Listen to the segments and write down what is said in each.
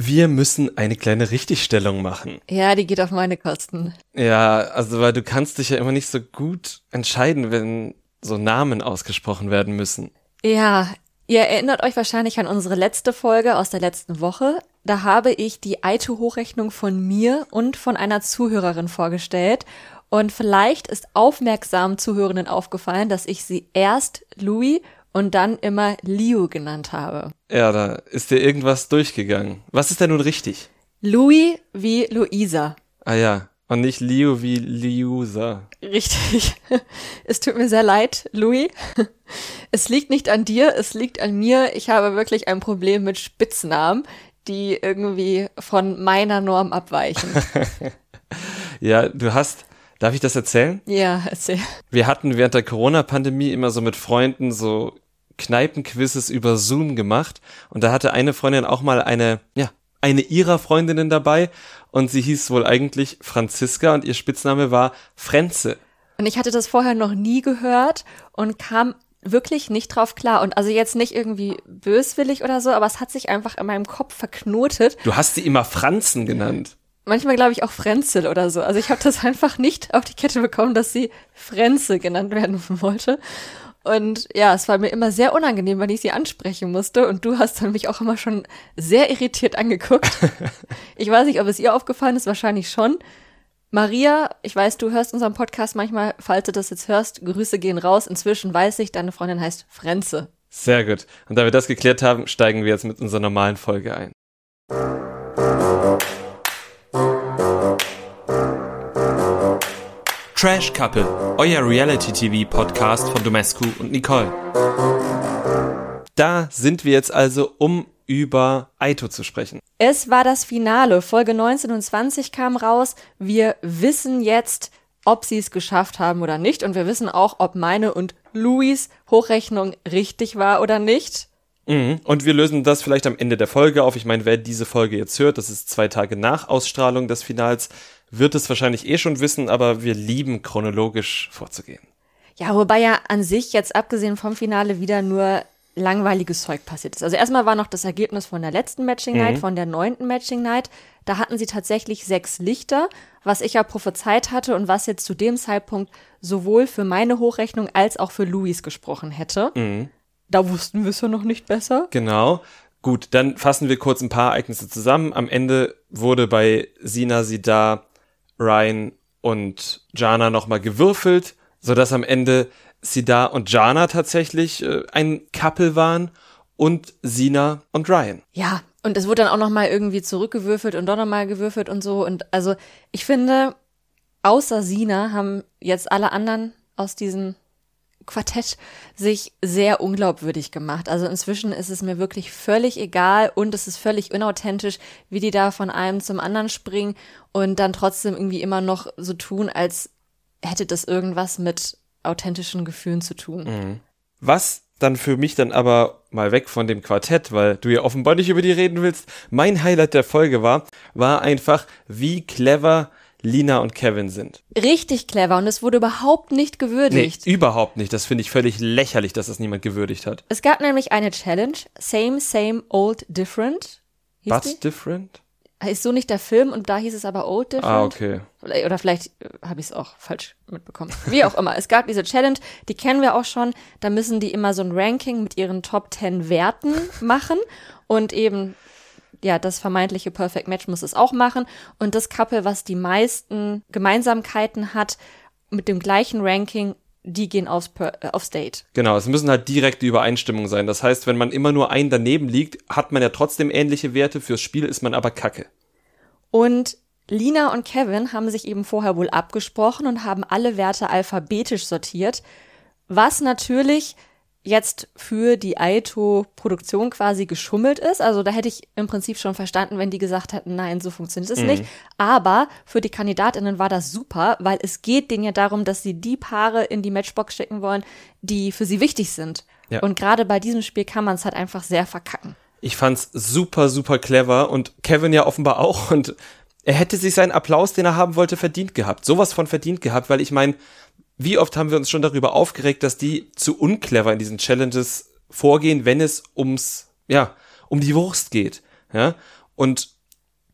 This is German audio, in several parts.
Wir müssen eine kleine Richtigstellung machen. Ja, die geht auf meine Kosten. Ja, also weil du kannst dich ja immer nicht so gut entscheiden, wenn so Namen ausgesprochen werden müssen. Ja, ihr erinnert euch wahrscheinlich an unsere letzte Folge aus der letzten Woche. Da habe ich die Aito-Hochrechnung von mir und von einer Zuhörerin vorgestellt. Und vielleicht ist aufmerksamen Zuhörenden aufgefallen, dass ich sie erst Louis und dann immer Liu genannt habe. Ja, da ist dir irgendwas durchgegangen. Was ist denn nun richtig? Louis wie Luisa. Ah ja, und nicht Liu wie Liusa. Richtig. Es tut mir sehr leid, Louis. Es liegt nicht an dir, es liegt an mir. Ich habe wirklich ein Problem mit Spitznamen, die irgendwie von meiner Norm abweichen. ja, du hast Darf ich das erzählen? Ja, erzähl. Wir hatten während der Corona-Pandemie immer so mit Freunden so Kneipenquizzes über Zoom gemacht und da hatte eine Freundin auch mal eine, ja, eine ihrer Freundinnen dabei und sie hieß wohl eigentlich Franziska und ihr Spitzname war Frenze. Und ich hatte das vorher noch nie gehört und kam wirklich nicht drauf klar. Und also jetzt nicht irgendwie böswillig oder so, aber es hat sich einfach in meinem Kopf verknotet. Du hast sie immer Franzen genannt. Manchmal glaube ich auch Frenzel oder so. Also ich habe das einfach nicht auf die Kette bekommen, dass sie Frenze genannt werden wollte. Und ja, es war mir immer sehr unangenehm, wenn ich sie ansprechen musste. Und du hast dann mich auch immer schon sehr irritiert angeguckt. ich weiß nicht, ob es ihr aufgefallen ist, wahrscheinlich schon. Maria, ich weiß, du hörst unseren Podcast manchmal, falls du das jetzt hörst, Grüße gehen raus. Inzwischen weiß ich, deine Freundin heißt Frenze. Sehr gut. Und da wir das geklärt haben, steigen wir jetzt mit unserer normalen Folge ein. Trash Couple, euer Reality-TV-Podcast von Domescu und Nicole. Da sind wir jetzt also, um über Aito zu sprechen. Es war das Finale. Folge 19 und 20 kam raus. Wir wissen jetzt, ob sie es geschafft haben oder nicht. Und wir wissen auch, ob meine und Louis Hochrechnung richtig war oder nicht. Mhm. Und wir lösen das vielleicht am Ende der Folge auf. Ich meine, wer diese Folge jetzt hört, das ist zwei Tage nach Ausstrahlung des Finals, wird es wahrscheinlich eh schon wissen, aber wir lieben chronologisch vorzugehen. Ja, wobei ja an sich jetzt abgesehen vom Finale wieder nur langweiliges Zeug passiert ist. Also erstmal war noch das Ergebnis von der letzten Matching Night, mhm. von der neunten Matching Night. Da hatten sie tatsächlich sechs Lichter, was ich ja prophezeit hatte und was jetzt zu dem Zeitpunkt sowohl für meine Hochrechnung als auch für Louis gesprochen hätte. Mhm. Da wussten wir es ja noch nicht besser. Genau. Gut, dann fassen wir kurz ein paar Ereignisse zusammen. Am Ende wurde bei Sina Sida Ryan und Jana nochmal gewürfelt, sodass am Ende Sida und Jana tatsächlich äh, ein Couple waren und Sina und Ryan. Ja, und es wurde dann auch nochmal irgendwie zurückgewürfelt und doch nochmal gewürfelt und so. Und also ich finde, außer Sina haben jetzt alle anderen aus diesem Quartett sich sehr unglaubwürdig gemacht. Also inzwischen ist es mir wirklich völlig egal und es ist völlig unauthentisch, wie die da von einem zum anderen springen und dann trotzdem irgendwie immer noch so tun, als hätte das irgendwas mit authentischen Gefühlen zu tun. Mhm. Was dann für mich dann aber mal weg von dem Quartett, weil du ja offenbar nicht über die reden willst. Mein Highlight der Folge war, war einfach, wie clever Lina und Kevin sind. Richtig clever und es wurde überhaupt nicht gewürdigt. Nee, überhaupt nicht. Das finde ich völlig lächerlich, dass das niemand gewürdigt hat. Es gab nämlich eine Challenge, Same, Same, Old, Different. Hieß But die? Different? Ist so nicht der Film und da hieß es aber Old Different. Ah, okay. Oder vielleicht äh, habe ich es auch falsch mitbekommen. Wie auch immer. Es gab diese Challenge, die kennen wir auch schon. Da müssen die immer so ein Ranking mit ihren Top 10 Werten machen und eben ja, das vermeintliche Perfect Match muss es auch machen. Und das Couple, was die meisten Gemeinsamkeiten hat, mit dem gleichen Ranking, die gehen aufs, äh, aufs Date. Genau, es müssen halt direkte Übereinstimmungen sein. Das heißt, wenn man immer nur ein daneben liegt, hat man ja trotzdem ähnliche Werte. Fürs Spiel ist man aber kacke. Und Lina und Kevin haben sich eben vorher wohl abgesprochen und haben alle Werte alphabetisch sortiert, was natürlich jetzt für die Aito-Produktion quasi geschummelt ist. Also da hätte ich im Prinzip schon verstanden, wenn die gesagt hätten, nein, so funktioniert es mhm. nicht. Aber für die Kandidatinnen war das super, weil es geht denen ja darum, dass sie die Paare in die Matchbox schicken wollen, die für sie wichtig sind. Ja. Und gerade bei diesem Spiel kann man es halt einfach sehr verkacken. Ich fand's super, super clever und Kevin ja offenbar auch und er hätte sich seinen Applaus, den er haben wollte, verdient gehabt. Sowas von verdient gehabt, weil ich meine, wie oft haben wir uns schon darüber aufgeregt, dass die zu unclever in diesen Challenges vorgehen, wenn es ums, ja, um die Wurst geht, ja. Und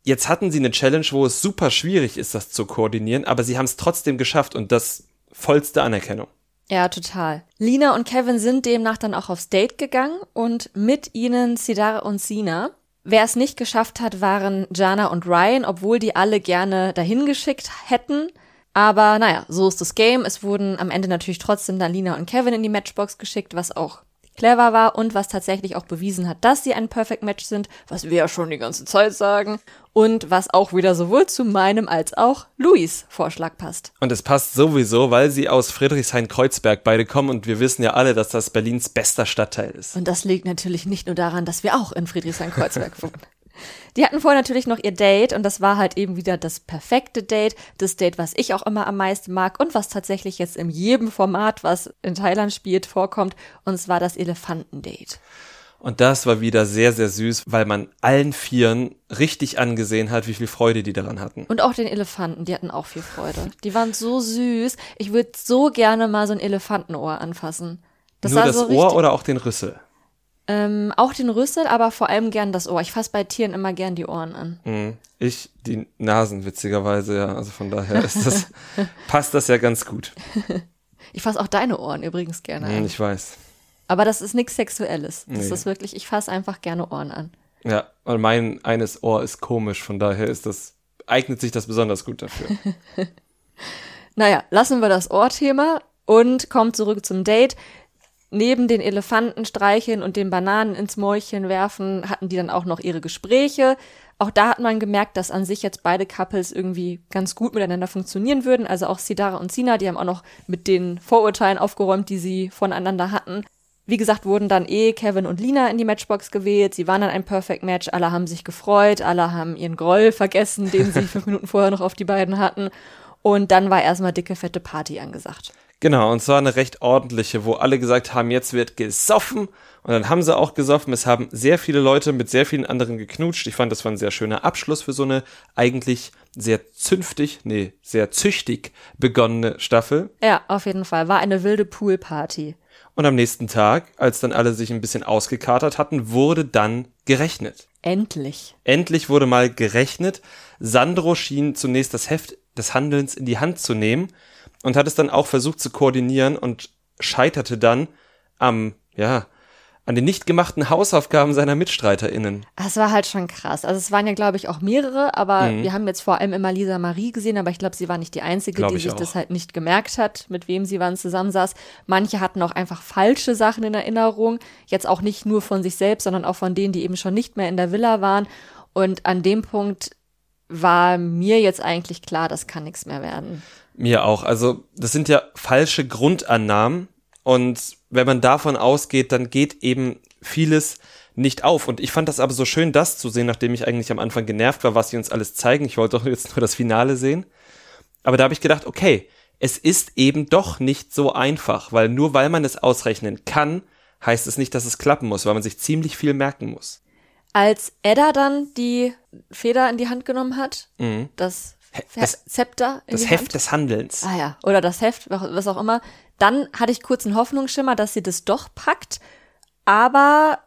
jetzt hatten sie eine Challenge, wo es super schwierig ist, das zu koordinieren, aber sie haben es trotzdem geschafft und das vollste Anerkennung. Ja, total. Lina und Kevin sind demnach dann auch aufs Date gegangen und mit ihnen Sidar und Sina. Wer es nicht geschafft hat, waren Jana und Ryan, obwohl die alle gerne dahin geschickt hätten. Aber naja, so ist das Game. Es wurden am Ende natürlich trotzdem dann Lina und Kevin in die Matchbox geschickt, was auch clever war und was tatsächlich auch bewiesen hat, dass sie ein Perfect Match sind, was wir ja schon die ganze Zeit sagen und was auch wieder sowohl zu meinem als auch Luis Vorschlag passt. Und es passt sowieso, weil sie aus Friedrichshain-Kreuzberg beide kommen und wir wissen ja alle, dass das Berlins bester Stadtteil ist. Und das liegt natürlich nicht nur daran, dass wir auch in Friedrichshain-Kreuzberg wohnen. Die hatten vorher natürlich noch ihr Date und das war halt eben wieder das perfekte Date, das Date, was ich auch immer am meisten mag und was tatsächlich jetzt in jedem Format, was in Thailand spielt, vorkommt und es war das Elefantendate. Und das war wieder sehr, sehr süß, weil man allen Vieren richtig angesehen hat, wie viel Freude die daran hatten. Und auch den Elefanten, die hatten auch viel Freude. Die waren so süß. Ich würde so gerne mal so ein Elefantenohr anfassen. Das Nur das so Ohr oder auch den Rüssel? Ähm, auch den Rüssel, aber vor allem gern das Ohr. Ich fasse bei Tieren immer gern die Ohren an. Mhm. Ich die Nasen, witzigerweise, ja. Also von daher ist das, passt das ja ganz gut. Ich fasse auch deine Ohren übrigens gerne mhm, an. Ich weiß. Aber das ist nichts Sexuelles. Das nee. ist wirklich, ich fasse einfach gerne Ohren an. Ja, weil mein eines Ohr ist komisch, von daher ist das, eignet sich das besonders gut dafür. naja, lassen wir das Ohrthema und kommen zurück zum Date neben den Elefanten streicheln und den Bananen ins Mäulchen werfen, hatten die dann auch noch ihre Gespräche. Auch da hat man gemerkt, dass an sich jetzt beide Couples irgendwie ganz gut miteinander funktionieren würden. Also auch Sidara und Sina, die haben auch noch mit den Vorurteilen aufgeräumt, die sie voneinander hatten. Wie gesagt, wurden dann eh Kevin und Lina in die Matchbox gewählt. Sie waren dann ein Perfect Match. Alle haben sich gefreut. Alle haben ihren Groll vergessen, den sie fünf Minuten vorher noch auf die beiden hatten. Und dann war erstmal dicke, fette Party angesagt. Genau, und zwar eine recht ordentliche, wo alle gesagt haben, jetzt wird gesoffen. Und dann haben sie auch gesoffen. Es haben sehr viele Leute mit sehr vielen anderen geknutscht. Ich fand, das war ein sehr schöner Abschluss für so eine eigentlich sehr zünftig, nee, sehr züchtig begonnene Staffel. Ja, auf jeden Fall. War eine wilde Poolparty. Und am nächsten Tag, als dann alle sich ein bisschen ausgekatert hatten, wurde dann gerechnet. Endlich. Endlich wurde mal gerechnet. Sandro schien zunächst das Heft des Handelns in die Hand zu nehmen und hat es dann auch versucht zu koordinieren und scheiterte dann am, ja, an den nicht gemachten Hausaufgaben seiner MitstreiterInnen. Das war halt schon krass. Also es waren ja, glaube ich, auch mehrere, aber mhm. wir haben jetzt vor allem immer Lisa Marie gesehen, aber ich glaube, sie war nicht die Einzige, glaub die sich auch. das halt nicht gemerkt hat, mit wem sie wann zusammensaß. Manche hatten auch einfach falsche Sachen in Erinnerung. Jetzt auch nicht nur von sich selbst, sondern auch von denen, die eben schon nicht mehr in der Villa waren. Und an dem Punkt war mir jetzt eigentlich klar, das kann nichts mehr werden. Mir auch. Also, das sind ja falsche Grundannahmen. Und wenn man davon ausgeht, dann geht eben vieles nicht auf. Und ich fand das aber so schön, das zu sehen, nachdem ich eigentlich am Anfang genervt war, was sie uns alles zeigen. Ich wollte doch jetzt nur das Finale sehen. Aber da habe ich gedacht, okay, es ist eben doch nicht so einfach, weil nur weil man es ausrechnen kann, heißt es nicht, dass es klappen muss, weil man sich ziemlich viel merken muss. Als Edda dann die Feder in die Hand genommen hat, mhm. das das, Zepter. das Heft Hand. des Handelns. Ah ja, oder das Heft, was auch immer. Dann hatte ich kurz einen Hoffnungsschimmer, dass sie das doch packt. Aber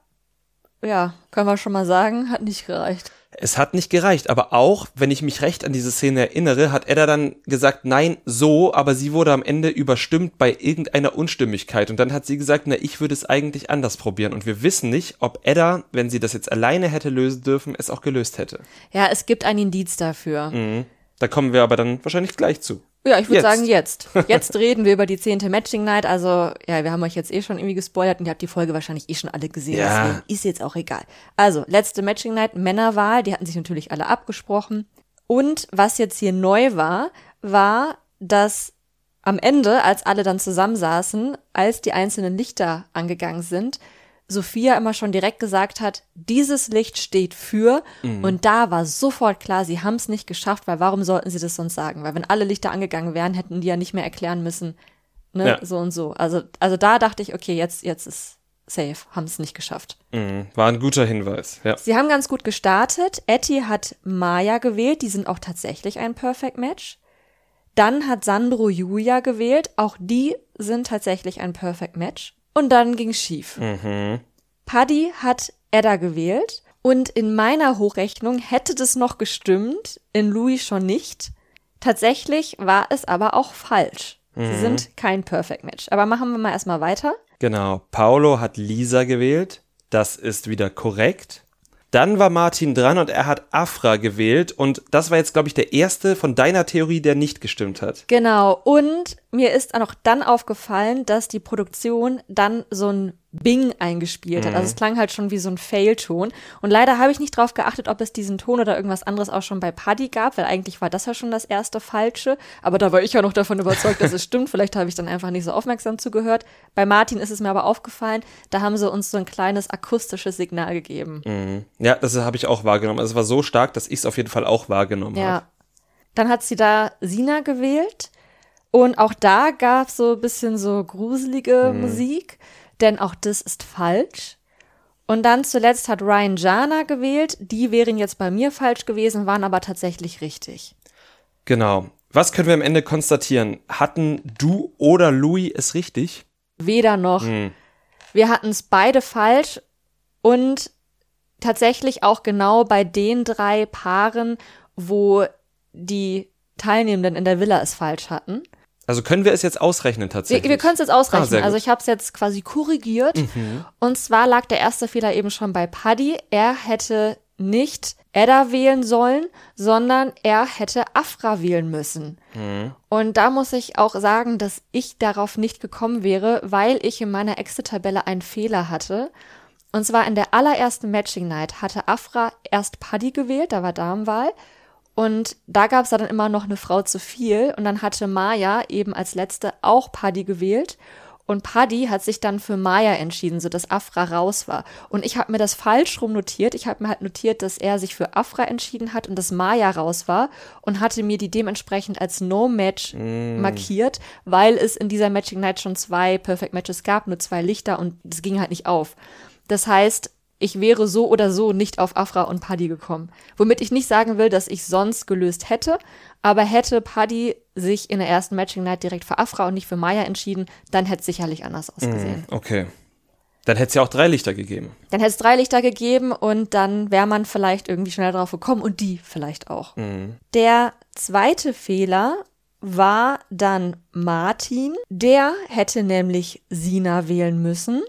ja, können wir schon mal sagen, hat nicht gereicht. Es hat nicht gereicht, aber auch, wenn ich mich recht an diese Szene erinnere, hat Edda dann gesagt, nein, so, aber sie wurde am Ende überstimmt bei irgendeiner Unstimmigkeit und dann hat sie gesagt, na, ich würde es eigentlich anders probieren und wir wissen nicht, ob Edda, wenn sie das jetzt alleine hätte lösen dürfen, es auch gelöst hätte. Ja, es gibt ein Indiz dafür. Mhm. Da kommen wir aber dann wahrscheinlich gleich zu. Ja, ich würde sagen jetzt. Jetzt reden wir über die zehnte Matching Night. Also, ja, wir haben euch jetzt eh schon irgendwie gespoilert und ihr habt die Folge wahrscheinlich eh schon alle gesehen. Ja. Deswegen ist jetzt auch egal. Also, letzte Matching Night, Männerwahl, die hatten sich natürlich alle abgesprochen. Und was jetzt hier neu war, war, dass am Ende, als alle dann zusammensaßen, als die einzelnen Lichter angegangen sind, Sophia immer schon direkt gesagt hat, dieses Licht steht für. Mhm. Und da war sofort klar, sie haben es nicht geschafft, weil warum sollten sie das sonst sagen? Weil wenn alle Lichter angegangen wären, hätten die ja nicht mehr erklären müssen, ne, ja. so und so. Also, also da dachte ich, okay, jetzt, jetzt ist safe, haben es nicht geschafft. Mhm. War ein guter Hinweis, ja. Sie haben ganz gut gestartet. Etty hat Maya gewählt, die sind auch tatsächlich ein Perfect Match. Dann hat Sandro Julia gewählt, auch die sind tatsächlich ein Perfect Match. Und dann ging schief. Mhm. Paddy hat Edda gewählt Und in meiner Hochrechnung hätte das noch gestimmt, in Louis schon nicht. Tatsächlich war es aber auch falsch. Sie Mhm. sind kein Perfect Match. Aber machen wir mal erstmal weiter. Genau. Paolo hat Lisa gewählt. Das ist wieder korrekt. Dann war Martin dran und er hat Afra gewählt. Und das war jetzt, glaube ich, der erste von deiner Theorie, der nicht gestimmt hat. Genau. Und mir ist auch dann aufgefallen, dass die Produktion dann so ein Bing eingespielt hat. Also es klang halt schon wie so ein Fail-Ton. Und leider habe ich nicht drauf geachtet, ob es diesen Ton oder irgendwas anderes auch schon bei Paddy gab, weil eigentlich war das ja schon das erste Falsche. Aber da war ich ja noch davon überzeugt, dass es stimmt. Vielleicht habe ich dann einfach nicht so aufmerksam zugehört. Bei Martin ist es mir aber aufgefallen, da haben sie uns so ein kleines akustisches Signal gegeben. Ja, das habe ich auch wahrgenommen. Also es war so stark, dass ich es auf jeden Fall auch wahrgenommen habe. Ja. Dann hat sie da Sina gewählt. Und auch da gab es so ein bisschen so gruselige Musik, denn auch das ist falsch. Und dann zuletzt hat Ryan Jana gewählt. Die wären jetzt bei mir falsch gewesen, waren aber tatsächlich richtig. Genau. Was können wir am Ende konstatieren? Hatten du oder Louis es richtig? Weder noch. Wir hatten es beide falsch und tatsächlich auch genau bei den drei Paaren, wo die Teilnehmenden in der Villa es falsch hatten. Also können wir es jetzt ausrechnen Wir, tatsächlich? wir können es jetzt Ah, ausrechnen. gut. also ich habe es jetzt quasi korrigiert. Und zwar lag der erste Fehler eben schon bei Paddy. Er hätte nicht Edda wählen sollen, sondern er hätte Afra wählen müssen. Und da muss ich auch sagen, dass ich darauf nicht gekommen wäre, weil ich in meiner Excel-Tabelle einen Fehler hatte. Und zwar in der allerersten Matching Night hatte Afra erst Paddy gewählt, da war Damenwahl. Und da gab es dann immer noch eine Frau zu viel. Und dann hatte Maya eben als letzte auch Paddy gewählt. Und Paddy hat sich dann für Maya entschieden, sodass Afra raus war. Und ich habe mir das falsch rum notiert. Ich habe mir halt notiert, dass er sich für Afra entschieden hat und dass Maya raus war und hatte mir die dementsprechend als No-Match markiert, weil es in dieser Matching Night schon zwei Perfect Matches gab, nur zwei Lichter und das ging halt nicht auf. Das heißt, ich wäre so oder so nicht auf Afra und Paddy gekommen. Womit ich nicht sagen will, dass ich sonst gelöst hätte, aber hätte Paddy sich in der ersten Matching Night direkt für Afra und nicht für Maya entschieden, dann hätte es sicherlich anders ausgesehen. Okay. Dann hätte es ja auch drei Lichter gegeben. Dann hätte es drei Lichter gegeben und dann wäre man vielleicht irgendwie schneller drauf gekommen und die vielleicht auch. Der zweite Fehler war dann Martin. Der hätte nämlich Sina wählen müssen.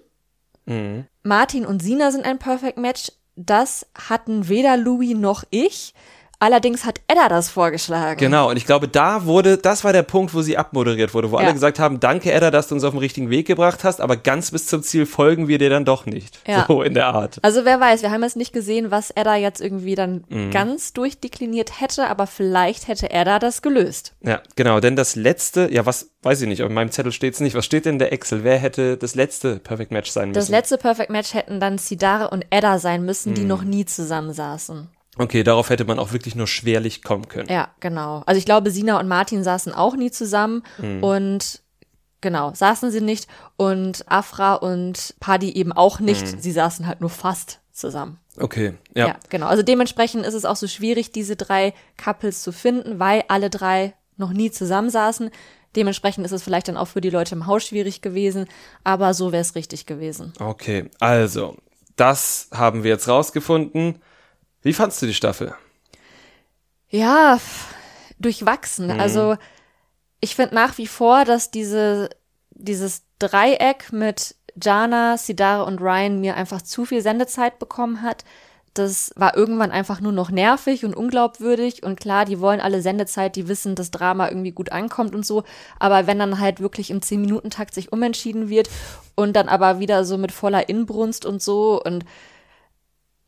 Martin und Sina sind ein Perfect Match. Das hatten weder Louis noch ich. Allerdings hat Edda das vorgeschlagen. Genau, und ich glaube, da wurde, das war der Punkt, wo sie abmoderiert wurde, wo Ja. alle gesagt haben, danke Edda, dass du uns auf den richtigen Weg gebracht hast, aber ganz bis zum Ziel folgen wir dir dann doch nicht. Ja. So in der Art. Also wer weiß, wir haben jetzt nicht gesehen, was Edda jetzt irgendwie dann Mhm. ganz durchdekliniert hätte, aber vielleicht hätte Edda das gelöst. Ja, genau, denn das letzte, ja, was, weiß ich nicht, auf meinem Zettel steht's nicht. Was steht denn in der Excel? Wer hätte das letzte Perfect Match sein müssen? Das letzte Perfect Match hätten dann Sidare und Edda sein müssen, Mhm. die noch nie zusammensaßen. Okay, darauf hätte man auch wirklich nur schwerlich kommen können. Ja, genau. Also ich glaube, Sina und Martin saßen auch nie zusammen Mhm. und genau, saßen sie nicht und Afra und Paddy eben auch nicht. Mhm. Sie saßen halt nur fast zusammen. Okay, Ja. ja. genau. Also dementsprechend ist es auch so schwierig, diese drei Couples zu finden, weil alle drei noch nie zusammensaßen. Dementsprechend ist es vielleicht dann auch für die Leute im Haus schwierig gewesen, aber so wäre es richtig gewesen. Okay, also, das haben wir jetzt rausgefunden. Wie fandst du die Staffel? Ja, durchwachsen. Also ich finde nach wie vor, dass diese, dieses Dreieck mit Jana, Sidare und Ryan mir einfach zu viel Sendezeit bekommen hat. Das war irgendwann einfach nur noch nervig und unglaubwürdig. Und klar, die wollen alle Sendezeit, die wissen, dass Drama irgendwie gut ankommt und so. Aber wenn dann halt wirklich im 10-Minuten-Takt sich umentschieden wird und dann aber wieder so mit voller Inbrunst und so und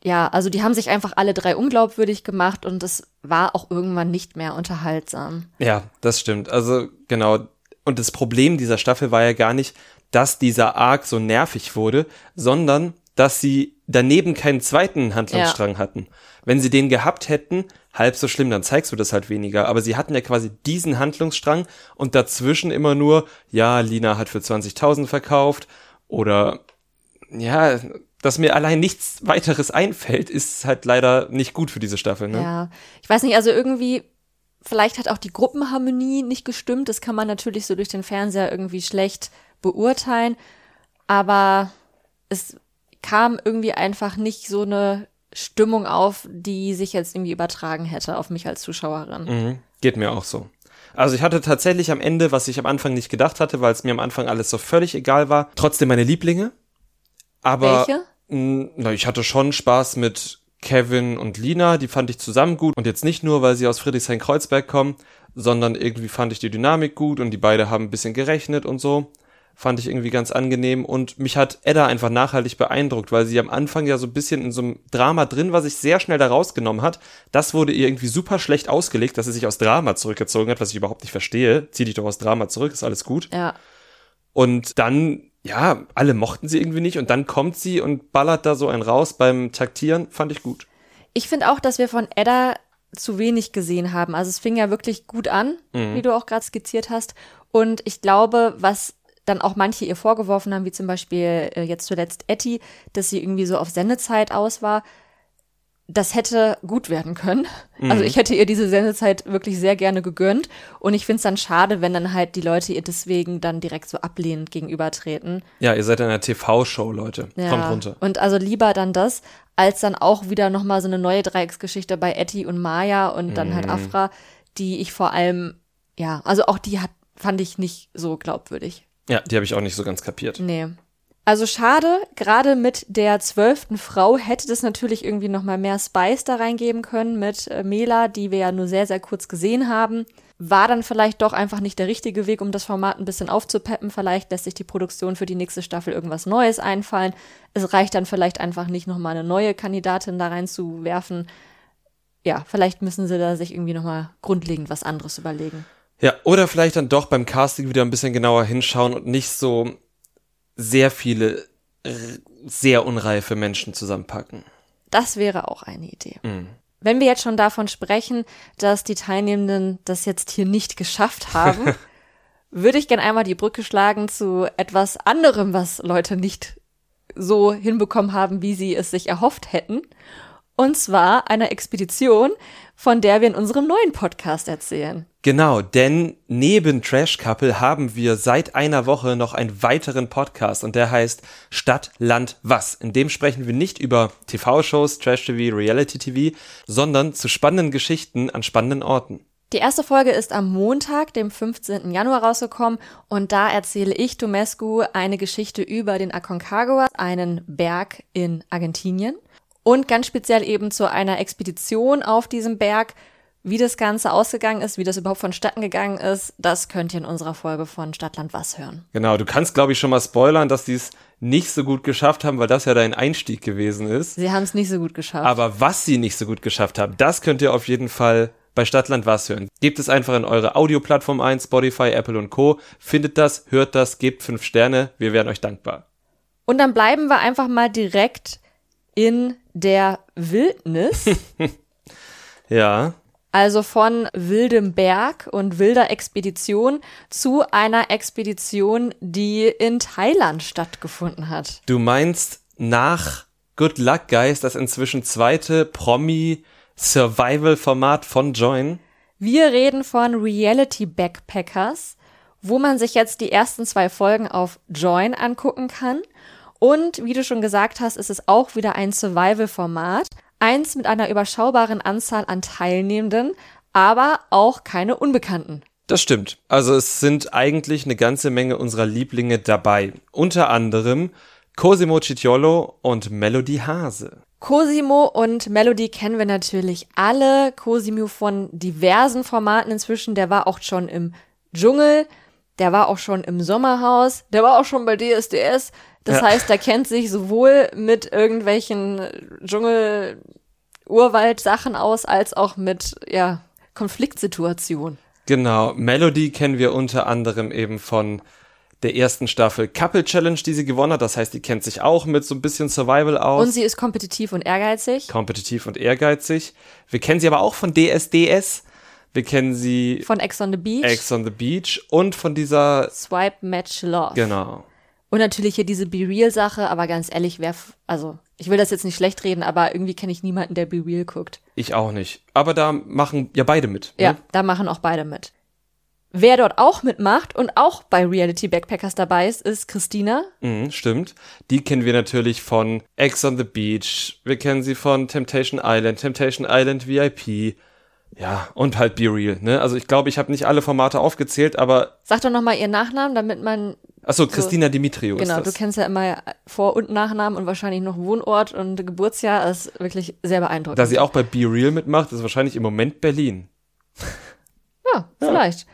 ja, also die haben sich einfach alle drei unglaubwürdig gemacht und es war auch irgendwann nicht mehr unterhaltsam. Ja, das stimmt. Also, genau. Und das Problem dieser Staffel war ja gar nicht, dass dieser Arc so nervig wurde, sondern dass sie daneben keinen zweiten Handlungsstrang hatten. Wenn sie den gehabt hätten, halb so schlimm, dann zeigst du das halt weniger. Aber sie hatten ja quasi diesen Handlungsstrang und dazwischen immer nur, ja, Lina hat für 20.000 verkauft oder ja, dass mir allein nichts weiteres einfällt, ist halt leider nicht gut für diese Staffel. Ne? Ja, ich weiß nicht, also irgendwie, vielleicht hat auch die Gruppenharmonie nicht gestimmt. Das kann man natürlich so durch den Fernseher irgendwie schlecht beurteilen. Aber es kam irgendwie einfach nicht so eine Stimmung auf, die sich jetzt irgendwie übertragen hätte auf mich als Zuschauerin. Mhm. Geht mir auch so. Also ich hatte tatsächlich am Ende, was ich am Anfang nicht gedacht hatte, weil es mir am Anfang alles so völlig egal war, trotzdem meine Lieblinge. Aber Welche? mh, na, ich hatte schon Spaß mit Kevin und Lina, die fand ich zusammen gut und jetzt nicht nur, weil sie aus Friedrichshain-Kreuzberg kommen, sondern irgendwie fand ich die Dynamik gut und die beide haben ein bisschen gerechnet und so. Fand ich irgendwie ganz angenehm und mich hat Edda einfach nachhaltig beeindruckt, weil sie am Anfang ja so ein bisschen in so einem Drama drin war, sich sehr schnell da rausgenommen hat. Das wurde ihr irgendwie super schlecht ausgelegt, dass sie sich aus Drama zurückgezogen hat, was ich überhaupt nicht verstehe. Zieh dich doch aus Drama zurück, ist alles gut. Ja. Und dann, ja, alle mochten sie irgendwie nicht und dann kommt sie und ballert da so einen raus beim Taktieren, fand ich gut. Ich finde auch, dass wir von Edda zu wenig gesehen haben. Also es fing ja wirklich gut an, wie du auch gerade skizziert hast. Und ich glaube, was dann auch manche ihr vorgeworfen haben, wie zum Beispiel äh, jetzt zuletzt Etty, dass sie irgendwie so auf Sendezeit aus war, das hätte gut werden können. Also ich hätte ihr diese Sendezeit wirklich sehr gerne gegönnt. Und ich finde es dann schade, wenn dann halt die Leute ihr deswegen dann direkt so ablehnend gegenübertreten. Ja, ihr seid in einer TV-Show, Leute. Kommt runter. Und also lieber dann das, als dann auch wieder nochmal so eine neue Dreiecksgeschichte bei Etty und Maya und dann Mhm. halt Afra, die ich vor allem, ja, also auch die hat, fand ich nicht so glaubwürdig. Ja, die habe ich auch nicht so ganz kapiert. Nee. Also schade, gerade mit der zwölften Frau hätte das natürlich irgendwie nochmal mehr Spice da reingeben können mit äh, Mela, die wir ja nur sehr, sehr kurz gesehen haben. War dann vielleicht doch einfach nicht der richtige Weg, um das Format ein bisschen aufzupeppen. Vielleicht lässt sich die Produktion für die nächste Staffel irgendwas Neues einfallen. Es reicht dann vielleicht einfach nicht, nochmal eine neue Kandidatin da reinzuwerfen. Ja, vielleicht müssen sie da sich irgendwie nochmal grundlegend was anderes überlegen. Ja, oder vielleicht dann doch beim Casting wieder ein bisschen genauer hinschauen und nicht so sehr viele sehr unreife Menschen zusammenpacken. Das wäre auch eine Idee. Wenn wir jetzt schon davon sprechen, dass die Teilnehmenden das jetzt hier nicht geschafft haben, würde ich gerne einmal die Brücke schlagen zu etwas anderem, was Leute nicht so hinbekommen haben, wie sie es sich erhofft hätten. Und zwar einer Expedition, von der wir in unserem neuen Podcast erzählen. Genau, denn neben Trash Couple haben wir seit einer Woche noch einen weiteren Podcast und der heißt Stadt, Land, Was. In dem sprechen wir nicht über TV-Shows, Trash-TV, Reality-TV, sondern zu spannenden Geschichten an spannenden Orten. Die erste Folge ist am Montag, dem 15. Januar rausgekommen und da erzähle ich Domescu eine Geschichte über den Aconcagua, einen Berg in Argentinien und ganz speziell eben zu einer Expedition auf diesem Berg. Wie das Ganze ausgegangen ist, wie das überhaupt vonstatten gegangen ist, das könnt ihr in unserer Folge von Stadtland Was hören. Genau, du kannst, glaube ich, schon mal spoilern, dass die es nicht so gut geschafft haben, weil das ja dein Einstieg gewesen ist. Sie haben es nicht so gut geschafft. Aber was sie nicht so gut geschafft haben, das könnt ihr auf jeden Fall bei Stadtland was hören. Gebt es einfach in eure Audioplattform ein, Spotify, Apple und Co. Findet das, hört das, gebt fünf Sterne, wir wären euch dankbar. Und dann bleiben wir einfach mal direkt in der Wildnis. Ja, Also von wildem Berg und wilder Expedition zu einer Expedition, die in Thailand stattgefunden hat. du meinst nach Good Luck Guys, das inzwischen zweite Promi-Survival-Format von Join? Wir reden von Reality Backpackers, wo man sich jetzt die ersten zwei Folgen auf Join angucken kann. Und wie du schon gesagt hast, ist es auch wieder ein Survival-Format. Eins mit einer überschaubaren Anzahl an Teilnehmenden, aber auch keine Unbekannten. Das stimmt. Also es sind eigentlich eine ganze Menge unserer Lieblinge dabei. Unter anderem Cosimo Cicciolo und Melody Hase. Cosimo und Melody kennen wir natürlich alle. Cosimo von diversen Formaten inzwischen. Der war auch schon im Dschungel, der war auch schon im Sommerhaus, der war auch schon bei DSDS. Das Ja. heißt, der kennt sich sowohl mit irgendwelchen Dschungel-Urwald-Sachen aus, als auch mit, ja, Konfliktsituationen. Genau, Melody kennen wir unter anderem eben von der ersten Staffel Couple Challenge, die sie gewonnen hat. Das heißt, die kennt sich auch mit so ein bisschen Survival aus. Und sie ist kompetitiv und ehrgeizig. kompetitiv und ehrgeizig. Wir kennen sie aber auch von DSDS. Wir kennen sie Von Ex on the Beach. Ex on the Beach und von dieser, Swipe Match Love. genau. Und natürlich hier diese Be Real-Sache, aber ganz ehrlich, wer, also, ich will das jetzt nicht schlecht reden, aber irgendwie kenne ich niemanden, der Be Real guckt. Ich auch nicht. Aber da machen ja beide mit. Ja, Ne? da machen auch beide mit. Wer dort auch mitmacht und auch bei Reality Backpackers dabei ist, ist Christina. Mhm, stimmt. Die kennen wir natürlich von Ex on the Beach. Wir kennen sie von Temptation Island, Temptation Island VIP. Ja, und halt Be Real, ne? Also ich glaube, ich habe nicht alle Formate aufgezählt, aber. Sag doch nochmal ihren Nachnamen, damit man. Achso, Christina so, Dimitriou Genau, ist das. du kennst ja immer Vor- und Nachnamen und wahrscheinlich noch Wohnort und Geburtsjahr. Das ist wirklich sehr beeindruckend. Da sie auch bei Be Real mitmacht, ist wahrscheinlich im Moment Berlin. Ja, vielleicht. Ja.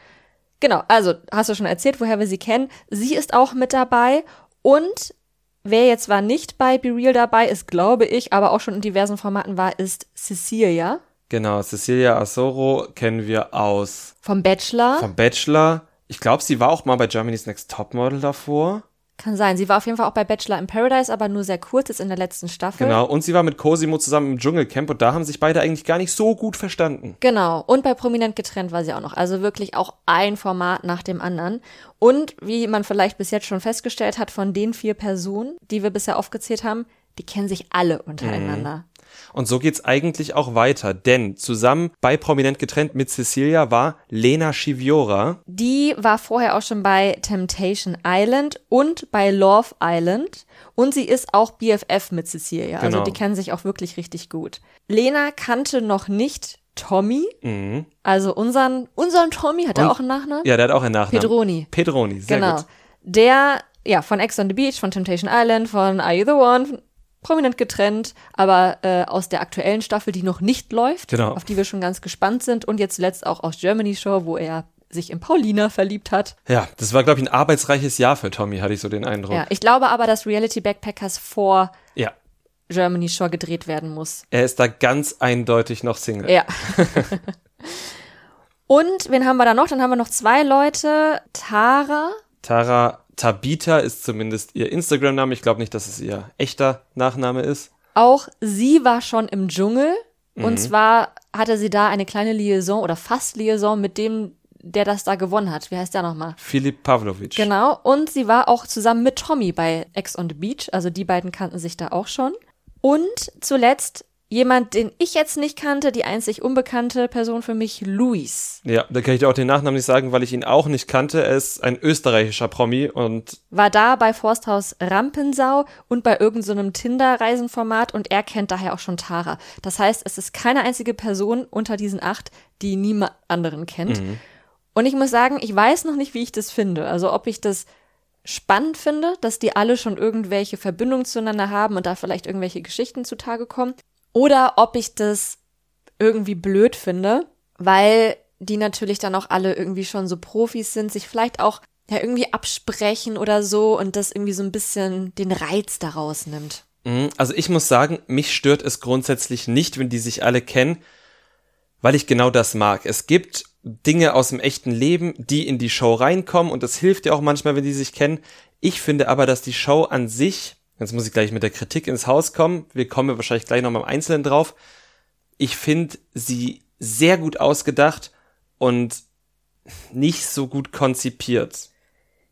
Genau, also hast du schon erzählt, woher wir sie kennen. Sie ist auch mit dabei und wer jetzt zwar nicht bei Be Real dabei ist, glaube ich, aber auch schon in diversen Formaten war, ist Cecilia. Genau, Cecilia Asoro kennen wir aus vom Bachelor. Vom Bachelor. Ich glaube, sie war auch mal bei Germany's Next Topmodel davor. Kann sein. Sie war auf jeden Fall auch bei Bachelor in Paradise, aber nur sehr kurz, jetzt in der letzten Staffel. Genau. Und sie war mit Cosimo zusammen im Dschungelcamp und da haben sich beide eigentlich gar nicht so gut verstanden. Genau. Und bei Prominent getrennt war sie auch noch. Also wirklich auch ein Format nach dem anderen. Und wie man vielleicht bis jetzt schon festgestellt hat, von den vier Personen, die wir bisher aufgezählt haben, die kennen sich alle untereinander. Mhm. Und so geht's eigentlich auch weiter, denn zusammen bei Prominent getrennt mit Cecilia war Lena Schiviora. Die war vorher auch schon bei Temptation Island und bei Love Island und sie ist auch BFF mit Cecilia. Also genau. Also die kennen sich auch wirklich richtig gut. Lena kannte noch nicht Tommy. Mhm. Also unseren, unseren Tommy, hat er auch einen Nachnamen? Ja, der hat auch einen Nachnamen. Pedroni. Pedroni, sehr genau. gut. Der, ja, von Ex on the Beach, von Temptation Island, von Are You the One, prominent getrennt, aber äh, aus der aktuellen Staffel, die noch nicht läuft, genau. auf die wir schon ganz gespannt sind und jetzt zuletzt auch aus Germany Show, wo er sich in Paulina verliebt hat. Ja, das war, glaube ich, ein arbeitsreiches Jahr für Tommy, hatte ich so den Eindruck. Ja, ich glaube aber, dass Reality Backpackers vor ja. Germany Show gedreht werden muss. Er ist da ganz eindeutig noch Single. Ja. und wen haben wir da noch? Dann haben wir noch zwei Leute. Tara. Tara Tabita ist zumindest ihr Instagram-Name. Ich glaube nicht, dass es ihr echter Nachname ist. Auch sie war schon im Dschungel. Mhm. Und zwar hatte sie da eine kleine Liaison oder fast Liaison mit dem, der das da gewonnen hat. Wie heißt der nochmal? Philipp Pavlovic. Genau. Und sie war auch zusammen mit Tommy bei Ex on the Beach. Also die beiden kannten sich da auch schon. Und zuletzt Jemand, den ich jetzt nicht kannte, die einzig unbekannte Person für mich, Luis. Ja, da kann ich dir auch den Nachnamen nicht sagen, weil ich ihn auch nicht kannte. Er ist ein österreichischer Promi und. War da bei Forsthaus Rampensau und bei irgendeinem so Tinder-Reisenformat und er kennt daher auch schon Tara. Das heißt, es ist keine einzige Person unter diesen acht, die niemand anderen kennt. Mhm. Und ich muss sagen, ich weiß noch nicht, wie ich das finde. Also ob ich das spannend finde, dass die alle schon irgendwelche Verbindungen zueinander haben und da vielleicht irgendwelche Geschichten zutage kommen oder ob ich das irgendwie blöd finde, weil die natürlich dann auch alle irgendwie schon so Profis sind, sich vielleicht auch ja irgendwie absprechen oder so und das irgendwie so ein bisschen den Reiz daraus nimmt. Mhm, also ich muss sagen, mich stört es grundsätzlich nicht, wenn die sich alle kennen, weil ich genau das mag. Es gibt Dinge aus dem echten Leben, die in die Show reinkommen und das hilft ja auch manchmal, wenn die sich kennen. Ich finde aber, dass die Show an sich Jetzt muss ich gleich mit der Kritik ins Haus kommen. Wir kommen wahrscheinlich gleich noch mal im Einzelnen drauf. Ich finde sie sehr gut ausgedacht und nicht so gut konzipiert.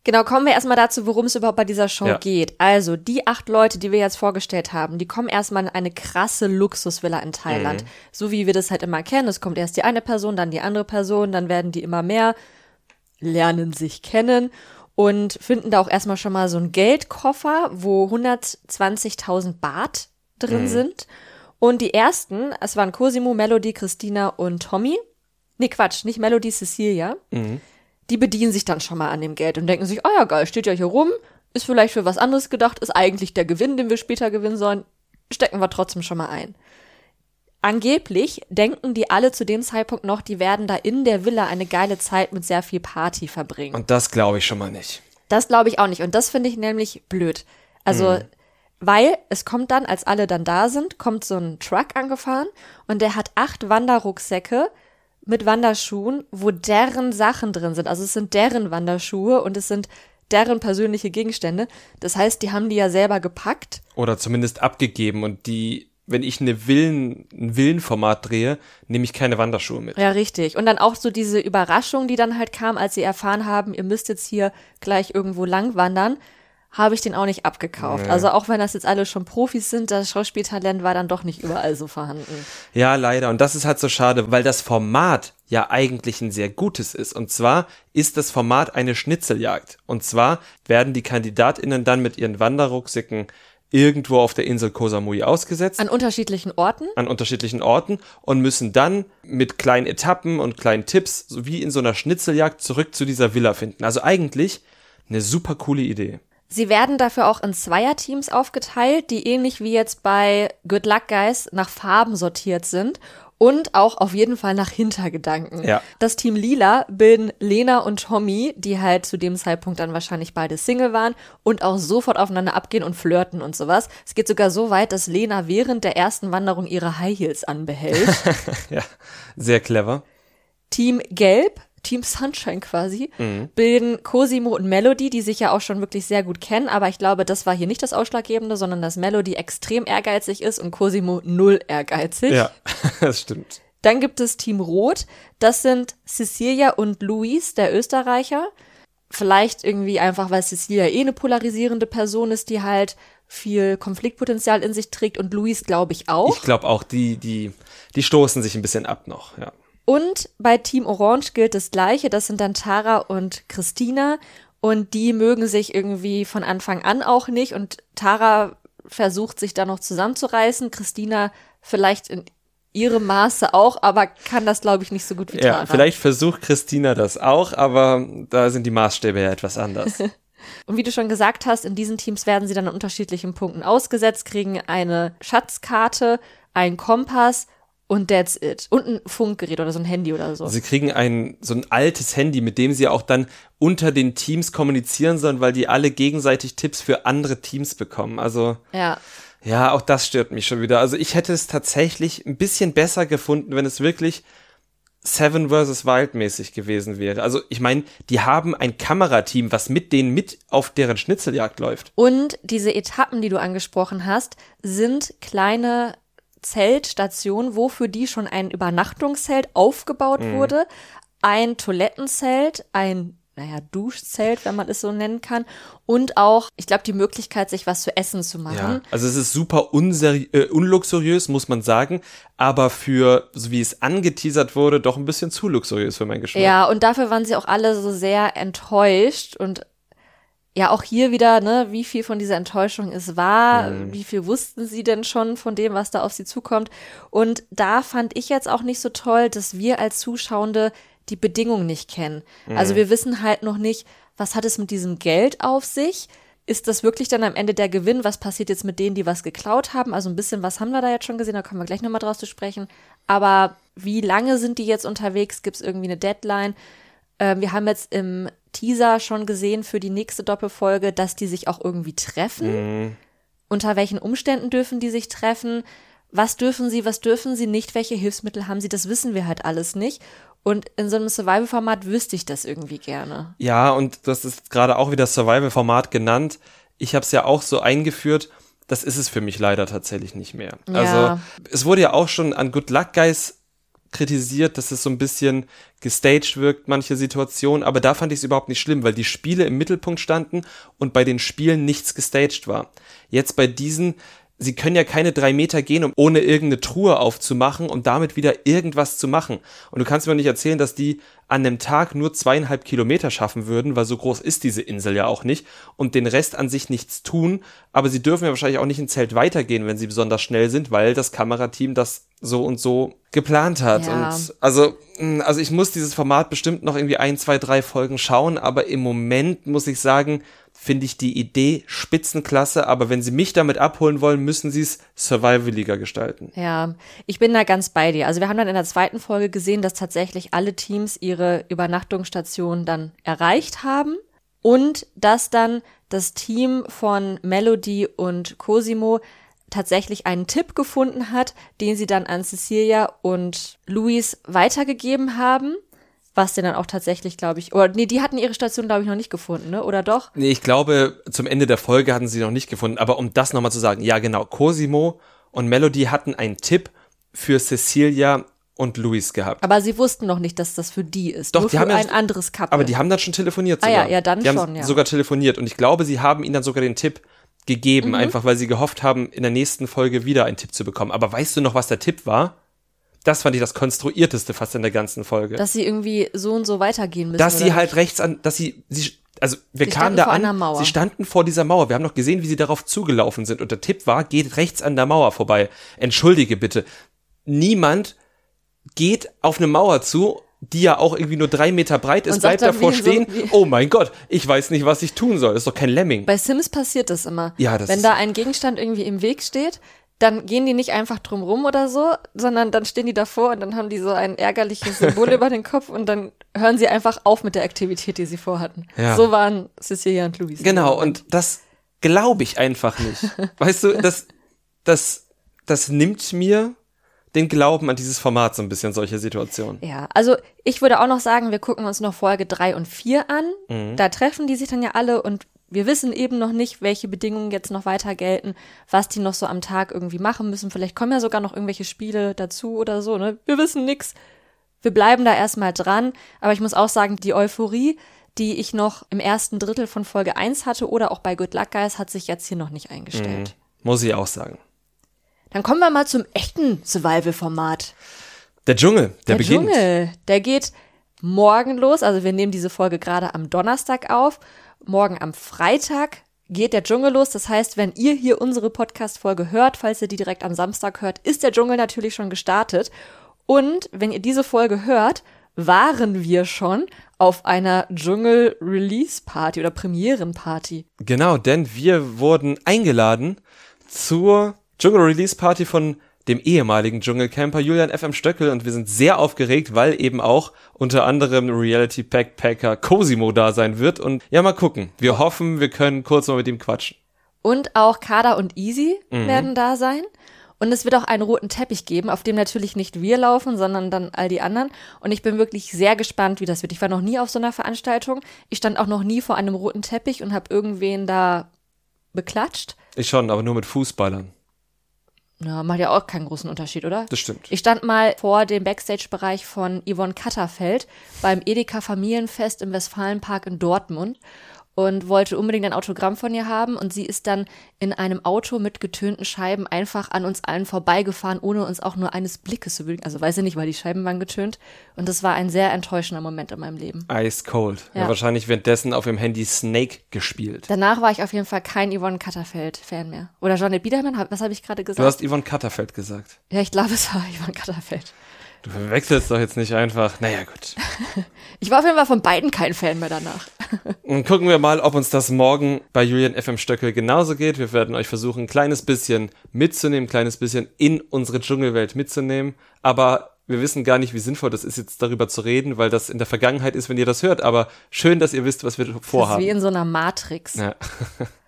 Genau, kommen wir erstmal dazu, worum es überhaupt bei dieser Show ja. geht. Also, die acht Leute, die wir jetzt vorgestellt haben, die kommen erstmal in eine krasse Luxusvilla in Thailand. Mhm. So wie wir das halt immer kennen. Es kommt erst die eine Person, dann die andere Person, dann werden die immer mehr, lernen sich kennen und finden da auch erstmal schon mal so einen Geldkoffer, wo 120.000 Baht drin mhm. sind. Und die ersten, es waren Cosimo, Melody, Christina und Tommy. Nee, Quatsch, nicht Melody, Cecilia. Mhm. Die bedienen sich dann schon mal an dem Geld und denken sich, oh ja, geil, steht ja hier rum, ist vielleicht für was anderes gedacht, ist eigentlich der Gewinn, den wir später gewinnen sollen, stecken wir trotzdem schon mal ein. Angeblich denken die alle zu dem Zeitpunkt noch, die werden da in der Villa eine geile Zeit mit sehr viel Party verbringen. Und das glaube ich schon mal nicht. Das glaube ich auch nicht. Und das finde ich nämlich blöd. Also, mhm. weil es kommt dann, als alle dann da sind, kommt so ein Truck angefahren und der hat acht Wanderrucksäcke mit Wanderschuhen, wo deren Sachen drin sind. Also es sind deren Wanderschuhe und es sind deren persönliche Gegenstände. Das heißt, die haben die ja selber gepackt. Oder zumindest abgegeben und die wenn ich eine Villen, ein Villenformat drehe, nehme ich keine Wanderschuhe mit. Ja, richtig. Und dann auch so diese Überraschung, die dann halt kam, als sie erfahren haben, ihr müsst jetzt hier gleich irgendwo lang wandern, habe ich den auch nicht abgekauft. Nee. Also auch wenn das jetzt alle schon Profis sind, das Schauspieltalent war dann doch nicht überall so vorhanden. Ja, leider. Und das ist halt so schade, weil das Format ja eigentlich ein sehr gutes ist. Und zwar ist das Format eine Schnitzeljagd. Und zwar werden die KandidatInnen dann mit ihren Wanderrucksäcken irgendwo auf der Insel Koh Samui ausgesetzt. An unterschiedlichen Orten? An unterschiedlichen Orten und müssen dann mit kleinen Etappen und kleinen Tipps, so wie in so einer Schnitzeljagd, zurück zu dieser Villa finden. Also eigentlich eine super coole Idee. Sie werden dafür auch in Zweierteams aufgeteilt, die ähnlich wie jetzt bei Good Luck Guys nach Farben sortiert sind und auch auf jeden Fall nach Hintergedanken. Ja. Das Team Lila bilden Lena und Tommy, die halt zu dem Zeitpunkt dann wahrscheinlich beide Single waren und auch sofort aufeinander abgehen und flirten und sowas. Es geht sogar so weit, dass Lena während der ersten Wanderung ihre High Heels anbehält. ja, sehr clever. Team Gelb Team Sunshine quasi, Mhm. bilden Cosimo und Melody, die sich ja auch schon wirklich sehr gut kennen, aber ich glaube, das war hier nicht das Ausschlaggebende, sondern dass Melody extrem ehrgeizig ist und Cosimo null ehrgeizig. Ja, das stimmt. Dann gibt es Team Rot, das sind Cecilia und Luis, der Österreicher. Vielleicht irgendwie einfach, weil Cecilia eh eine polarisierende Person ist, die halt viel Konfliktpotenzial in sich trägt und Luis glaube ich auch. Ich glaube auch, die, die, die stoßen sich ein bisschen ab noch, ja. Und bei Team Orange gilt das Gleiche. Das sind dann Tara und Christina. Und die mögen sich irgendwie von Anfang an auch nicht. Und Tara versucht sich da noch zusammenzureißen. Christina vielleicht in ihrem Maße auch, aber kann das, glaube ich, nicht so gut wie Tara. Ja, vielleicht versucht Christina das auch, aber da sind die Maßstäbe ja etwas anders. Und wie du schon gesagt hast, in diesen Teams werden sie dann an unterschiedlichen Punkten ausgesetzt, kriegen eine Schatzkarte, einen Kompass und that's it. Und ein Funkgerät oder so ein Handy oder so. Sie kriegen ein, so ein altes Handy, mit dem sie auch dann unter den Teams kommunizieren sollen, weil die alle gegenseitig Tipps für andere Teams bekommen. Also, ja. ja, auch das stört mich schon wieder. Also ich hätte es tatsächlich ein bisschen besser gefunden, wenn es wirklich Seven vs. Wild mäßig gewesen wäre. Also ich meine, die haben ein Kamerateam, was mit denen mit auf deren Schnitzeljagd läuft. Und diese Etappen, die du angesprochen hast, sind kleine Zeltstationen, wo für die schon ein Übernachtungszelt aufgebaut Mhm. wurde, ein Toilettenzelt, ein naja, Duschzelt, wenn man es so nennen kann, und auch, ich glaube, die Möglichkeit, sich was zu essen zu machen. Ja, also es ist super äh, unluxuriös, muss man sagen, aber für, so wie es angeteasert wurde, doch ein bisschen zu luxuriös für meinen Geschmack. Ja, und dafür waren sie auch alle so sehr enttäuscht und ja, auch hier wieder, ne, wie viel von dieser Enttäuschung es war, wie viel wussten sie denn schon von dem, was da auf sie zukommt. Und da fand ich jetzt auch nicht so toll, dass wir als Zuschauende die Bedingungen nicht kennen. Also wir wissen halt noch nicht, was hat es mit diesem Geld auf sich? Ist das wirklich dann am Ende der Gewinn? Was passiert jetzt mit denen, die was geklaut haben? Also ein bisschen, was haben wir da jetzt schon gesehen? Da kommen wir gleich nochmal draus zu sprechen. Aber wie lange sind die jetzt unterwegs? Gibt es irgendwie eine Deadline? Ähm, wir haben jetzt im Teaser schon gesehen für die nächste Doppelfolge, dass die sich auch irgendwie treffen. Unter welchen Umständen dürfen die sich treffen? Was dürfen sie, was dürfen sie nicht? Welche Hilfsmittel haben sie? Das wissen wir halt alles nicht. Und in so einem Survival-Format wüsste ich das irgendwie gerne. Ja, und das ist gerade auch wieder Survival-Format genannt. Ich habe es ja auch so eingeführt. Das ist es für mich leider tatsächlich nicht mehr. Ja. Also es wurde ja auch schon an Good Luck Guys kritisiert, dass es so ein bisschen gestaged wirkt, manche Situationen, aber da fand ich es überhaupt nicht schlimm, weil die Spiele im Mittelpunkt standen und bei den Spielen nichts gestaged war. Jetzt bei diesen, sie können ja keine drei Meter gehen, um ohne irgendeine Truhe aufzumachen und damit wieder irgendwas zu machen. Und du kannst mir nicht erzählen, dass die an einem Tag nur zweieinhalb Kilometer schaffen würden, weil so groß ist diese Insel ja auch nicht und den Rest an sich nichts tun, aber sie dürfen ja wahrscheinlich auch nicht ins Zelt weitergehen, wenn sie besonders schnell sind, weil das Kamerateam das so und so geplant hat. Ja. Und also, mh, also ich muss dieses Format bestimmt noch irgendwie ein, zwei, drei Folgen schauen, aber im Moment muss ich sagen, finde ich die Idee spitzenklasse, aber wenn sie mich damit abholen wollen, müssen sie es survivaliger gestalten. Ja, ich bin da ganz bei dir. Also wir haben dann in der zweiten Folge gesehen, dass tatsächlich alle Teams ihre Übernachtungsstation dann erreicht haben und dass dann das Team von Melody und Cosimo tatsächlich einen Tipp gefunden hat, den sie dann an Cecilia und Luis weitergegeben haben. Was denn dann auch tatsächlich, glaube ich, oder nee, die hatten ihre Station, glaube ich, noch nicht gefunden, ne? Oder doch? Nee, ich glaube, zum Ende der Folge hatten sie noch nicht gefunden, aber um das nochmal zu sagen, ja genau, Cosimo und Melody hatten einen Tipp für Cecilia und Luis gehabt. Aber sie wussten noch nicht, dass das für die ist. Doch, nur die haben ja- ein anderes Couple. Aber die haben dann schon telefoniert Ah sogar. ja, ja, dann die haben schon, ja. sogar telefoniert und ich glaube, sie haben ihnen dann sogar den Tipp gegeben, Mhm. einfach weil sie gehofft haben, in der nächsten Folge wieder einen Tipp zu bekommen. Aber weißt du noch, was der Tipp war? das fand ich das konstruierteste fast in der ganzen Folge. Dass sie irgendwie so und so weitergehen müssen. dass sie halt nicht? rechts an, dass sie, sie also wir Sie kamen da an, sie standen vor dieser Mauer. Wir haben noch gesehen, wie sie darauf zugelaufen sind. Und der Tipp war, geht rechts an der Mauer vorbei. Entschuldige bitte. Niemand geht auf eine Mauer zu, die ja auch irgendwie nur drei Meter breit ist, bleibt davor so- stehen. wie- oh mein Gott, ich weiß nicht, was ich tun soll. Das ist doch kein Lemming. Bei Sims passiert das immer. Ja, das Wenn da ein Gegenstand irgendwie im Weg steht, dann gehen die nicht einfach drum rum oder so, sondern dann stehen die davor und dann haben die so ein ärgerliches Symbol über den Kopf und dann hören sie einfach auf mit der Aktivität, die sie vorhatten. Ja. So waren Cecilia und Louis. Genau, und das glaube ich einfach nicht. weißt du, das, das, das nimmt mir den Glauben an dieses Format so ein bisschen, solche Situationen. Ja, also ich würde auch noch sagen, wir gucken uns noch Folge drei und vier an. Mhm. Da treffen die sich dann ja alle und wir wissen eben noch nicht, welche Bedingungen jetzt noch weiter gelten, was die noch so am Tag irgendwie machen müssen. Vielleicht kommen ja sogar noch irgendwelche Spiele dazu oder so, ne? Wir wissen nix. Wir bleiben da erstmal dran, aber ich muss auch sagen, die Euphorie, die ich noch im ersten Drittel von Folge 1 hatte oder auch bei Good Luck Guys, hat sich jetzt hier noch nicht eingestellt. Muss ich auch sagen. Dann kommen wir mal zum echten Survival-Format. Der Dschungel, der, Der beginnt. Dschungel, der geht morgen los. Also wir nehmen diese Folge gerade am Donnerstag auf. Morgen am Freitag geht der Dschungel los. Das heißt, wenn ihr hier unsere Podcast-Folge hört, falls ihr die direkt am Samstag hört, ist der Dschungel natürlich schon gestartet. Und wenn ihr diese Folge hört, waren wir schon auf einer Dschungel-Release-Party oder Premierenparty. Genau, denn wir wurden eingeladen zur Dschungel Release Party von dem ehemaligen Dschungelcamper Julian F.M. Stöckel und wir sind sehr aufgeregt, weil eben auch unter anderem Reality Backpacker Cosimo da sein wird und ja, mal gucken. Wir hoffen, wir können kurz mal mit ihm quatschen. Und auch Kada und Easy werden da sein. Und es wird auch einen roten Teppich geben, auf dem natürlich nicht wir laufen, sondern dann all die anderen. Und ich bin wirklich sehr gespannt, wie das wird. Ich war noch nie auf so einer Veranstaltung. Ich stand auch noch nie vor einem roten Teppich und habe irgendwen da beklatscht. Ich schon, aber nur mit Fußballern. Ja, macht ja auch keinen großen Unterschied, oder? Das stimmt. Ich stand mal vor dem Backstage-Bereich von Yvonne Katterfeld beim Edeka Familienfest im Westfalenpark in Dortmund und wollte unbedingt ein Autogramm von ihr haben und sie ist dann in einem Auto mit getönten Scheiben einfach an uns allen vorbeigefahren, ohne uns auch nur eines Blickes zu würdigen. Also weiß ich nicht, weil die Scheiben waren getönt und das war ein sehr enttäuschender Moment in meinem Leben. Ice Cold. Ja. Ja. wahrscheinlich währenddessen auf dem Handy Snake gespielt. Danach war ich auf jeden Fall kein Yvonne Katterfeld-Fan mehr. Oder Janet Biedermann, was habe ich gerade Du gesagt? hast Yvonne Katterfeld gesagt. ja, ich glaube, es war Yvonne Katterfeld. Du verwechselst doch jetzt nicht einfach. Naja, gut. Ich war auf jeden Fall von beiden kein Fan mehr danach. Und gucken wir mal, ob uns das morgen bei Julian FM Stöckel genauso geht. Wir werden euch versuchen, ein kleines bisschen mitzunehmen, ein kleines bisschen in unsere Dschungelwelt mitzunehmen. Aber wir wissen gar nicht, wie sinnvoll das ist, jetzt darüber zu reden, weil das in der Vergangenheit ist, wenn ihr das hört. Aber schön, dass ihr wisst, was wir Das ist wie vorhaben. in so einer Matrix. Ja.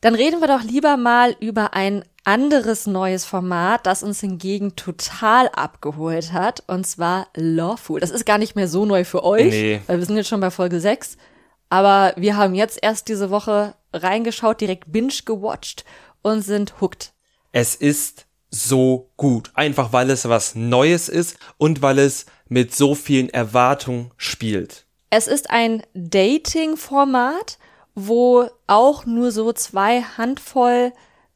Dann reden wir doch lieber mal über ein anderes neues Format, das uns hingegen total abgeholt hat, und zwar Lawful. Das ist gar nicht mehr so neu für euch, Nee. weil wir sind jetzt schon bei Folge 6. Aber wir haben jetzt erst diese Woche reingeschaut, direkt binge gewatcht und sind hooked. Es ist so gut. Einfach weil es was Neues ist und weil es mit so vielen Erwartungen spielt. Es ist ein Dating-Format, wo auch nur so zwei Handvoll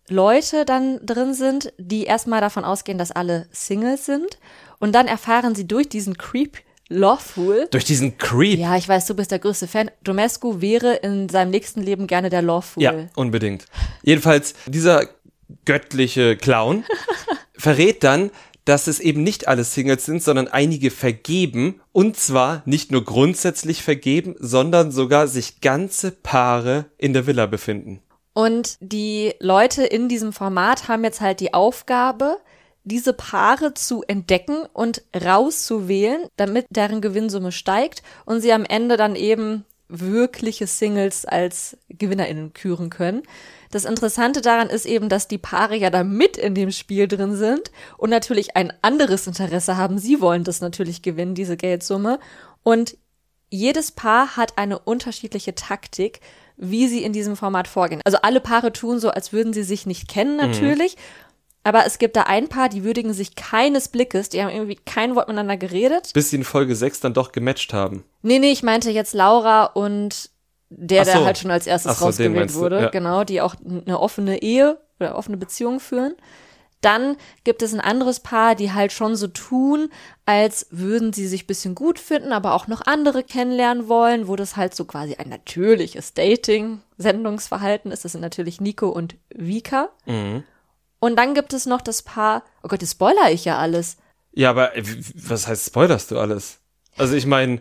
Leute dann drin sind, die erstmal davon ausgehen, dass alle Singles sind. Und dann erfahren sie durch diesen Creep Lawful. Durch diesen Creep. Ja, ich weiß, du bist der größte Fan. Domescu wäre in seinem nächsten Leben gerne der Lawful. Ja, unbedingt. Jedenfalls, dieser göttliche Clown verrät dann, dass es eben nicht alle Singles sind, sondern einige vergeben. Und zwar nicht nur grundsätzlich vergeben, sondern sogar sich ganze Paare in der Villa befinden. Und die Leute in diesem Format haben jetzt halt die Aufgabe, diese Paare zu entdecken und rauszuwählen, damit deren Gewinnsumme steigt und sie am Ende dann eben wirkliche Singles als GewinnerInnen küren können. Das Interessante daran ist eben, dass die Paare ja da mit in dem Spiel drin sind und natürlich ein anderes Interesse haben. Sie wollen das natürlich gewinnen, diese Geldsumme. Und jedes Paar hat eine unterschiedliche Taktik, wie sie in diesem Format vorgehen. Also alle Paare tun so, als würden sie sich nicht kennen, natürlich. Aber es gibt da ein Paar, die würdigen sich keines Blickes, die haben irgendwie kein Wort miteinander geredet. Bis sie in Folge 6 dann doch gematcht haben. Nee, nee, ich meinte jetzt Laura und der, so. der halt schon als erstes so, rausgewählt du, wurde, ja. genau, die auch eine offene Ehe oder offene Beziehung führen. Dann gibt es ein anderes Paar, die halt schon so tun, als würden sie sich bisschen gut finden, aber auch noch andere kennenlernen wollen, wo das halt so quasi ein natürliches Dating-Sendungsverhalten ist. Das sind natürlich Nico und Vika. Mhm. Und dann gibt es noch das Paar, oh Gott, das spoiler ich ja alles. Ja, aber äh, was heißt spoilerst du alles? Also ich meine,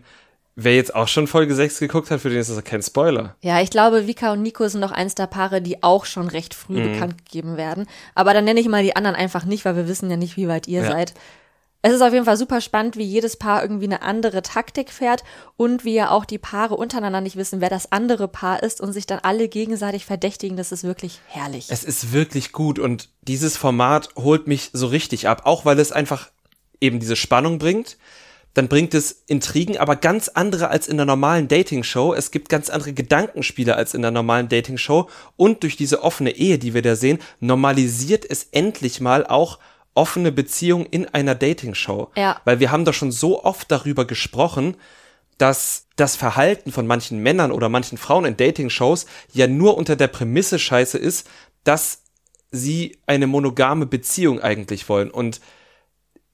wer jetzt auch schon Folge 6 geguckt hat, für den ist das kein Spoiler. Ja, ich glaube, Vika und Nico sind noch eins der Paare, die auch schon recht früh Mhm. bekannt gegeben werden. Aber dann nenne ich mal die anderen einfach nicht, weil wir wissen ja nicht, wie weit ihr Ja. seid. Es ist auf jeden Fall super spannend, wie jedes Paar irgendwie eine andere Taktik fährt und wie ja auch die Paare untereinander nicht wissen, wer das andere Paar ist und sich dann alle gegenseitig verdächtigen. Das ist wirklich herrlich. Es ist wirklich gut und dieses Format holt mich so richtig ab, auch weil es einfach eben diese Spannung bringt. Dann bringt es Intrigen, aber ganz andere als in der normalen Dating-Show. Es gibt ganz andere Gedankenspiele als in der normalen Dating-Show. Und durch diese offene Ehe, die wir da sehen, normalisiert es endlich mal auch offene Beziehungen in einer Dating-Show. Ja. Weil wir haben doch schon so oft darüber gesprochen, dass das Verhalten von manchen Männern oder manchen Frauen in Dating-Shows ja nur unter der Prämisse scheiße ist, dass sie eine monogame Beziehung eigentlich wollen. Und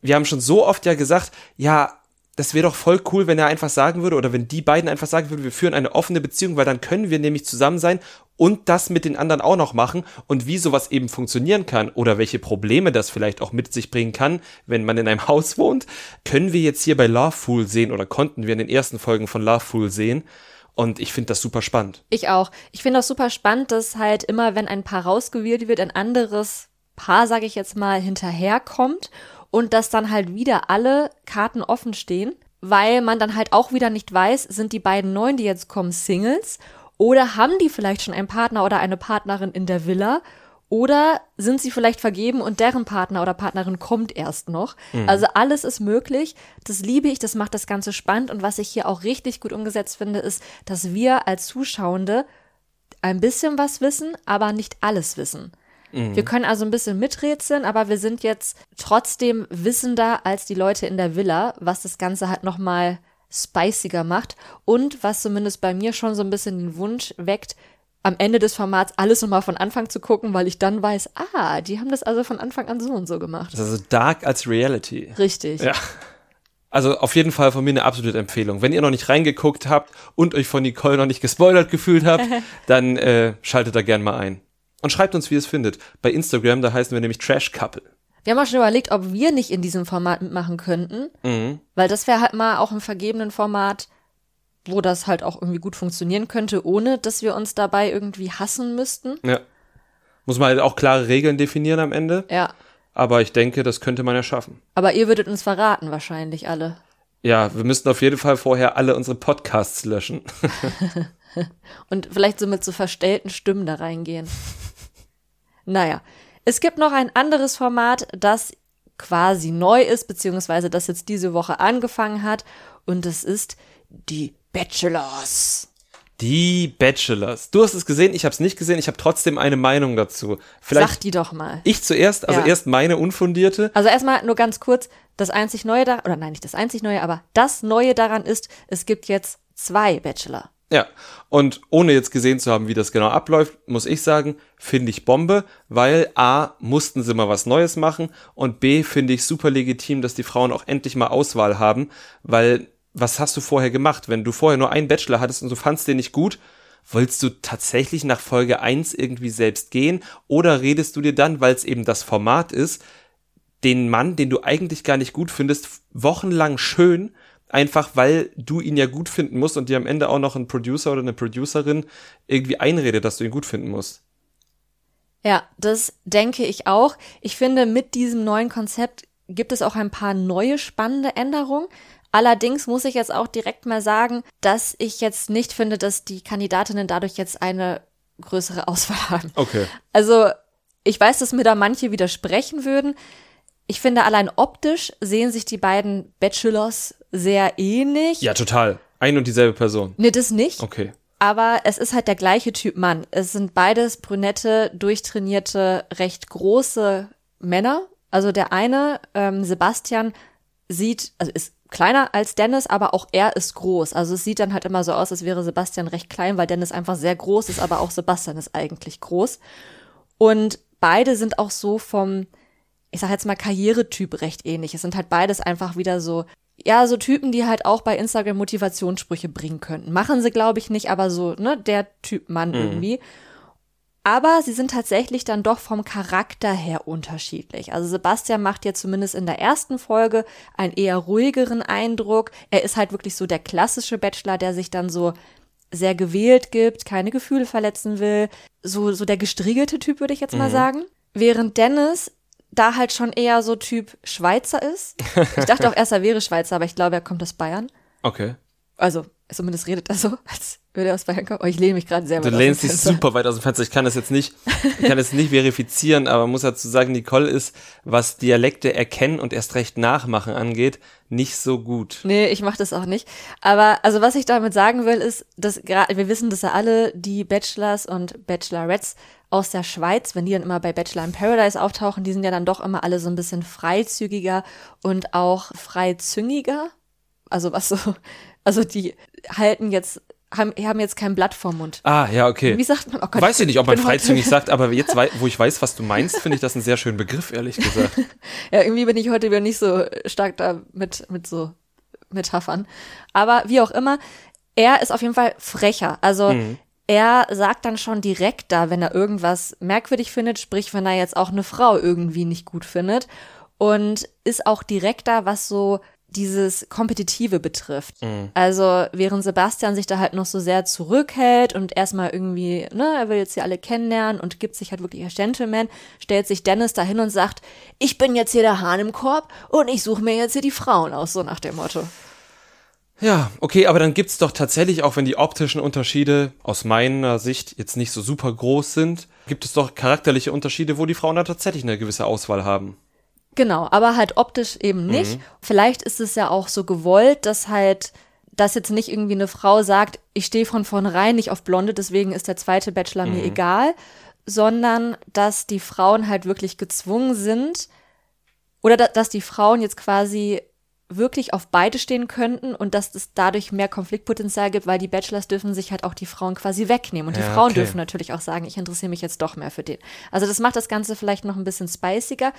wir haben schon so oft ja gesagt, ja, das wäre doch voll cool, wenn er einfach sagen würde oder wenn die beiden einfach sagen würden, wir führen eine offene Beziehung, weil dann können wir nämlich zusammen sein und das mit den anderen auch noch machen und wie sowas eben funktionieren kann oder welche Probleme das vielleicht auch mit sich bringen kann, wenn man in einem Haus wohnt, können wir jetzt hier bei Loveful sehen oder konnten wir in den ersten Folgen von Loveful sehen und ich finde das super spannend. Ich auch. Ich finde auch super spannend, dass halt immer, wenn ein Paar rausgewählt wird, ein anderes Paar, sage ich jetzt mal, hinterherkommt und dass dann halt wieder alle Karten offen stehen, weil man dann halt auch wieder nicht weiß, sind die beiden Neuen, die jetzt kommen, Singles oder haben die vielleicht schon einen Partner oder eine Partnerin in der Villa oder sind sie vielleicht vergeben und deren Partner oder Partnerin kommt erst noch. Also alles ist möglich. Das liebe ich, das macht das Ganze spannend. Und was ich hier auch richtig gut umgesetzt finde, ist, dass wir als Zuschauende ein bisschen was wissen, aber nicht alles wissen. Wir können also ein bisschen miträtseln, aber wir sind jetzt trotzdem wissender als die Leute in der Villa, was das Ganze halt nochmal spiciger macht und was zumindest bei mir schon so ein bisschen den Wunsch weckt, am Ende des Formats alles nochmal von Anfang zu gucken, weil ich dann weiß, ah, die haben das also von Anfang an so und so gemacht. Das ist also dark als Reality. Richtig. Ja. Also auf jeden Fall von mir eine absolute Empfehlung. Wenn ihr noch nicht reingeguckt habt und euch von Nicole noch nicht gespoilert gefühlt habt, dann äh, schaltet da gern mal ein. Und schreibt uns, wie ihr es findet. Bei Instagram, da heißen wir nämlich Trash Couple. Wir haben auch schon überlegt, ob wir nicht in diesem Format mitmachen könnten, Mhm. weil das wäre halt mal auch im vergebenen Format, wo das halt auch irgendwie gut funktionieren könnte, ohne dass wir uns dabei irgendwie hassen müssten. Ja. Muss man halt auch klare Regeln definieren am Ende. Ja. Aber ich denke, das könnte man ja schaffen. Aber ihr würdet uns verraten, wahrscheinlich alle. Ja, wir müssten auf jeden Fall vorher alle unsere Podcasts löschen. Und vielleicht so mit so verstellten Stimmen da reingehen. naja. Es gibt noch ein anderes Format, das quasi neu ist, beziehungsweise das jetzt diese Woche angefangen hat. Und das ist die Bachelors. Die Bachelors. Du hast es gesehen, ich habe es nicht gesehen. Ich habe trotzdem eine Meinung dazu. Vielleicht Sag die doch mal. ich zuerst, also Ja. erst meine unfundierte. Also erstmal nur ganz kurz, das einzig Neue da, oder nein, nicht das einzig Neue, aber das Neue daran ist, es gibt jetzt zwei Bachelor. Ja, und ohne jetzt gesehen zu haben, wie das genau abläuft, muss ich sagen, finde ich Bombe, weil A, mussten sie mal was Neues machen und B, finde ich super legitim, dass die Frauen auch endlich mal Auswahl haben, weil was hast du vorher gemacht? Wenn du vorher nur einen Bachelor hattest und du fandst den nicht gut, wolltest du tatsächlich nach Folge 1 irgendwie selbst gehen oder redest du dir dann, weil es eben das Format ist, den Mann, den du eigentlich gar nicht gut findest, wochenlang schön, einfach weil du ihn ja gut finden musst und dir am Ende auch noch ein Producer oder eine Producerin irgendwie einredet, dass du ihn gut finden musst. Ja, das denke ich auch. Ich finde, mit diesem neuen Konzept gibt es auch ein paar neue spannende Änderungen. Allerdings muss ich jetzt auch direkt mal sagen, dass ich jetzt nicht finde, dass die Kandidatinnen dadurch jetzt eine größere Auswahl haben. Okay. Also, ich weiß, dass mir da manche widersprechen würden. Ich finde, allein optisch sehen sich die beiden Bachelors sehr ähnlich. Ja, total. Ein und dieselbe Person. Nee, das nicht. Okay. Aber es ist halt der gleiche Typ Mann. Es sind beides brünette, durchtrainierte, recht große Männer. Also der eine, ähm, Sebastian, sieht, also ist kleiner als Dennis, aber auch er ist groß. Also es sieht dann halt immer so aus, als wäre Sebastian recht klein, weil Dennis einfach sehr groß ist, aber auch Sebastian ist eigentlich groß. Und beide sind auch so vom ich sag jetzt mal, Karrieretyp recht ähnlich. Es sind halt beides einfach wieder so, ja, so Typen, die halt auch bei Instagram Motivationssprüche bringen könnten. Machen sie, glaube ich, nicht, aber so, ne, der Typ Mann mhm. irgendwie. Aber sie sind tatsächlich dann doch vom Charakter her unterschiedlich. Also Sebastian macht ja zumindest in der ersten Folge einen eher ruhigeren Eindruck. Er ist halt wirklich so der klassische Bachelor, der sich dann so sehr gewählt gibt, keine Gefühle verletzen will. So, so der gestriegelte Typ, würde ich jetzt mal mhm. sagen. Während Dennis da halt schon eher so Typ Schweizer ist. Ich dachte auch erst, er wäre Schweizer, aber ich glaube, er kommt aus Bayern. Okay. Also, zumindest redet er so, als würde er aus Bayern kommen. Oh, ich lehne mich gerade sehr weit Du lehnst dich super weit aus dem Fenster. Ich kann das jetzt nicht, ich kann es nicht verifizieren, aber muss dazu sagen, Nicole ist, was Dialekte erkennen und erst recht nachmachen angeht, nicht so gut. Nee, ich mache das auch nicht. Aber also was ich damit sagen will, ist, dass gerade wir wissen, dass ja alle die Bachelors und Bachelorettes aus der Schweiz, wenn die dann immer bei Bachelor in Paradise auftauchen, die sind ja dann doch immer alle so ein bisschen freizügiger und auch freizüngiger. Also was so, also die halten jetzt haben, haben jetzt kein Blatt vorm Mund. Ah, ja, okay. Wie sagt man? Oh Gott, weiß ich nicht, ob man freizügig sagt, aber jetzt, wo ich weiß, was du meinst, finde ich das einen sehr schönen Begriff, ehrlich gesagt. ja, irgendwie bin ich heute wieder nicht so stark da mit, mit so Metaphern. Aber wie auch immer, er ist auf jeden Fall frecher. Also mhm. er sagt dann schon direkt da, wenn er irgendwas merkwürdig findet, sprich, wenn er jetzt auch eine Frau irgendwie nicht gut findet. Und ist auch direkter, was so dieses Kompetitive betrifft. Mhm. Also während Sebastian sich da halt noch so sehr zurückhält und erstmal irgendwie, ne, er will jetzt hier alle kennenlernen und gibt sich halt wirklich als Gentleman, stellt sich Dennis da hin und sagt, ich bin jetzt hier der Hahn im Korb und ich suche mir jetzt hier die Frauen aus, so nach dem Motto. Ja, okay, aber dann gibt's doch tatsächlich, auch wenn die optischen Unterschiede aus meiner Sicht jetzt nicht so super groß sind, gibt es doch charakterliche Unterschiede, wo die Frauen da tatsächlich eine gewisse Auswahl haben. Genau, aber halt optisch eben nicht. Mhm. Vielleicht ist es ja auch so gewollt, dass halt dass jetzt nicht irgendwie eine Frau sagt, ich stehe von vornherein nicht auf Blonde, deswegen ist der zweite Bachelor mhm. mir egal, sondern dass die Frauen halt wirklich gezwungen sind oder da, dass die Frauen jetzt quasi wirklich auf beide stehen könnten und dass es dadurch mehr Konfliktpotenzial gibt, weil die Bachelors dürfen sich halt auch die Frauen quasi wegnehmen und die ja, Frauen okay. dürfen natürlich auch sagen, ich interessiere mich jetzt doch mehr für den. Also das macht das Ganze vielleicht noch ein bisschen spiciger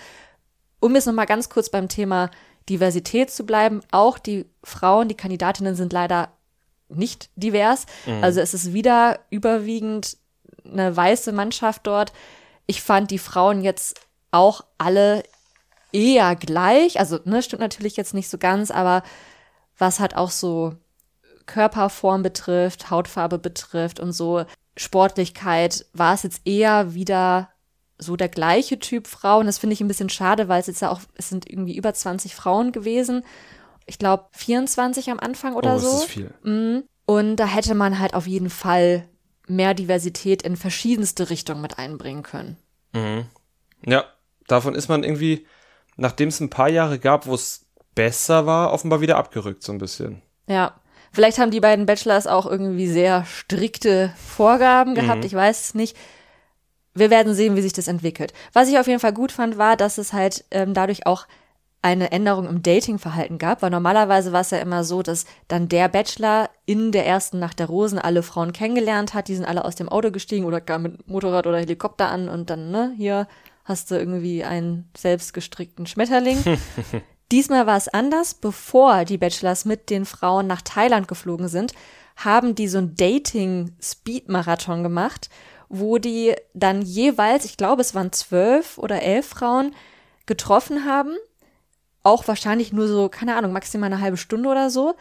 um jetzt nochmal ganz kurz beim Thema Diversität zu bleiben, auch die Frauen, die Kandidatinnen sind leider nicht divers. Mhm. Also es ist wieder überwiegend eine weiße Mannschaft dort. Ich fand die Frauen jetzt auch alle eher gleich. Also, ne, stimmt natürlich jetzt nicht so ganz, aber was halt auch so Körperform betrifft, Hautfarbe betrifft und so Sportlichkeit, war es jetzt eher wieder so der gleiche Typ Frauen. Das finde ich ein bisschen schade, weil es jetzt ja auch, es sind irgendwie über 20 Frauen gewesen. Ich glaube 24 am Anfang oder oh, so. Das ist viel. Mhm. Und da hätte man halt auf jeden Fall mehr Diversität in verschiedenste Richtungen mit einbringen können. Mhm. Ja, davon ist man irgendwie, nachdem es ein paar Jahre gab, wo es besser war, offenbar wieder abgerückt so ein bisschen. Ja. Vielleicht haben die beiden Bachelors auch irgendwie sehr strikte Vorgaben gehabt, mhm. ich weiß es nicht wir werden sehen, wie sich das entwickelt. Was ich auf jeden Fall gut fand, war, dass es halt ähm, dadurch auch eine Änderung im Datingverhalten gab, weil normalerweise war es ja immer so, dass dann der Bachelor in der ersten Nacht der Rosen alle Frauen kennengelernt hat, die sind alle aus dem Auto gestiegen oder gar mit Motorrad oder Helikopter an und dann, ne, hier hast du irgendwie einen selbstgestrickten Schmetterling. Diesmal war es anders, bevor die Bachelors mit den Frauen nach Thailand geflogen sind, haben die so ein Dating-Speed-Marathon gemacht wo die dann jeweils, ich glaube, es waren zwölf oder elf Frauen, getroffen haben. Auch wahrscheinlich nur so, keine Ahnung, maximal eine halbe Stunde oder so.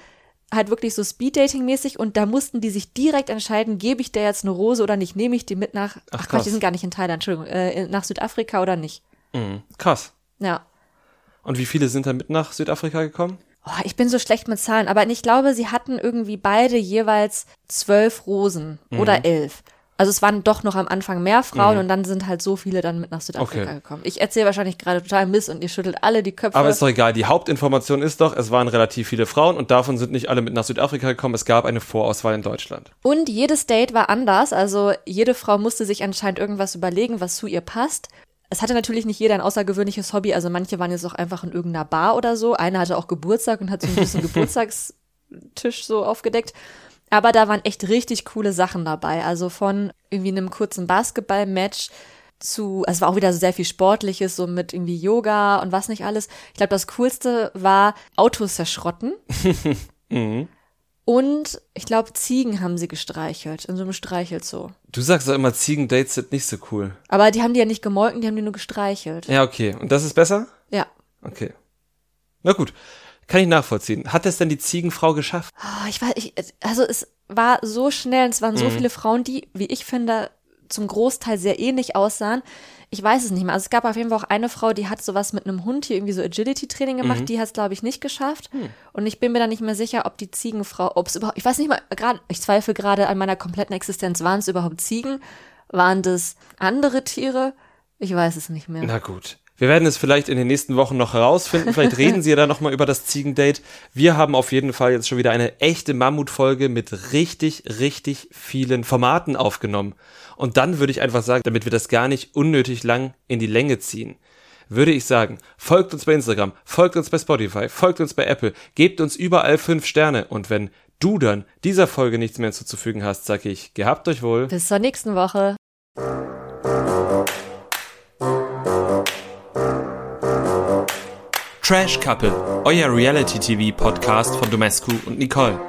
Halt wirklich so Speed-Dating-mäßig und da mussten die sich direkt entscheiden, gebe ich der jetzt eine Rose oder nicht, nehme ich die mit nach, ach, ach Quatsch, die sind gar nicht in Thailand, Entschuldigung, äh, nach Südafrika oder nicht. Mhm, krass. Ja. Und wie viele sind da mit nach Südafrika gekommen? Oh, ich bin so schlecht mit Zahlen, aber ich glaube, sie hatten irgendwie beide jeweils zwölf Rosen mhm. oder elf. Also es waren doch noch am Anfang mehr Frauen mhm. und dann sind halt so viele dann mit nach Südafrika okay. gekommen. Ich erzähle wahrscheinlich gerade total Mist und ihr schüttelt alle die Köpfe. Aber ist doch egal. Die Hauptinformation ist doch, es waren relativ viele Frauen und davon sind nicht alle mit nach Südafrika gekommen. Es gab eine Vorauswahl in Deutschland. Und jedes Date war anders. Also jede Frau musste sich anscheinend irgendwas überlegen, was zu ihr passt. Es hatte natürlich nicht jeder ein außergewöhnliches Hobby. Also manche waren jetzt auch einfach in irgendeiner Bar oder so. Eine hatte auch Geburtstag und hat so ein bisschen Geburtstagstisch so aufgedeckt. Aber da waren echt richtig coole Sachen dabei. Also von irgendwie einem kurzen Basketball-Match zu, also es war auch wieder so sehr viel Sportliches, so mit irgendwie Yoga und was nicht alles. Ich glaube, das Coolste war Autos zerschrotten. Mhm. Und ich glaube, Ziegen haben sie gestreichelt, in so einem Streichelzoo. Du sagst doch immer, Ziegendates sind nicht so cool. Aber die haben die ja nicht gemolken, die haben die nur gestreichelt. Ja, okay. Und das ist besser? Ja. Okay. Na gut. Kann ich nachvollziehen. Hat es denn die Ziegenfrau geschafft? Oh, ich weiß, ich, also es war so schnell und es waren so viele Frauen, die, wie ich finde, zum Großteil sehr ähnlich aussahen. Ich weiß es nicht mehr. Also es gab auf jeden Fall auch eine Frau, die hat sowas mit einem Hund hier irgendwie so Agility-Training gemacht. Die hat es, glaube ich, nicht geschafft. Und ich bin mir da nicht mehr sicher, ob die Ziegenfrau, ob es überhaupt, ich weiß nicht mal, gerade, ich zweifle gerade an meiner kompletten Existenz. Waren es überhaupt Ziegen? Waren das andere Tiere? Ich weiß es nicht mehr. Na gut. Wir werden es vielleicht in den nächsten Wochen noch herausfinden. Vielleicht reden Sie ja da nochmal über das Ziegendate. Wir haben auf jeden Fall jetzt schon wieder eine echte Mammutfolge mit richtig, richtig vielen Formaten aufgenommen. Und dann würde ich einfach sagen, damit wir das gar nicht unnötig lang in die Länge ziehen, würde ich sagen, folgt uns bei Instagram, folgt uns bei Spotify, folgt uns bei Apple, gebt uns überall fünf Sterne. Und wenn du dann dieser Folge nichts mehr hinzuzufügen hast, sage ich, gehabt euch wohl. Bis zur nächsten Woche. Trash Couple, euer Reality TV Podcast von Domescu und Nicole.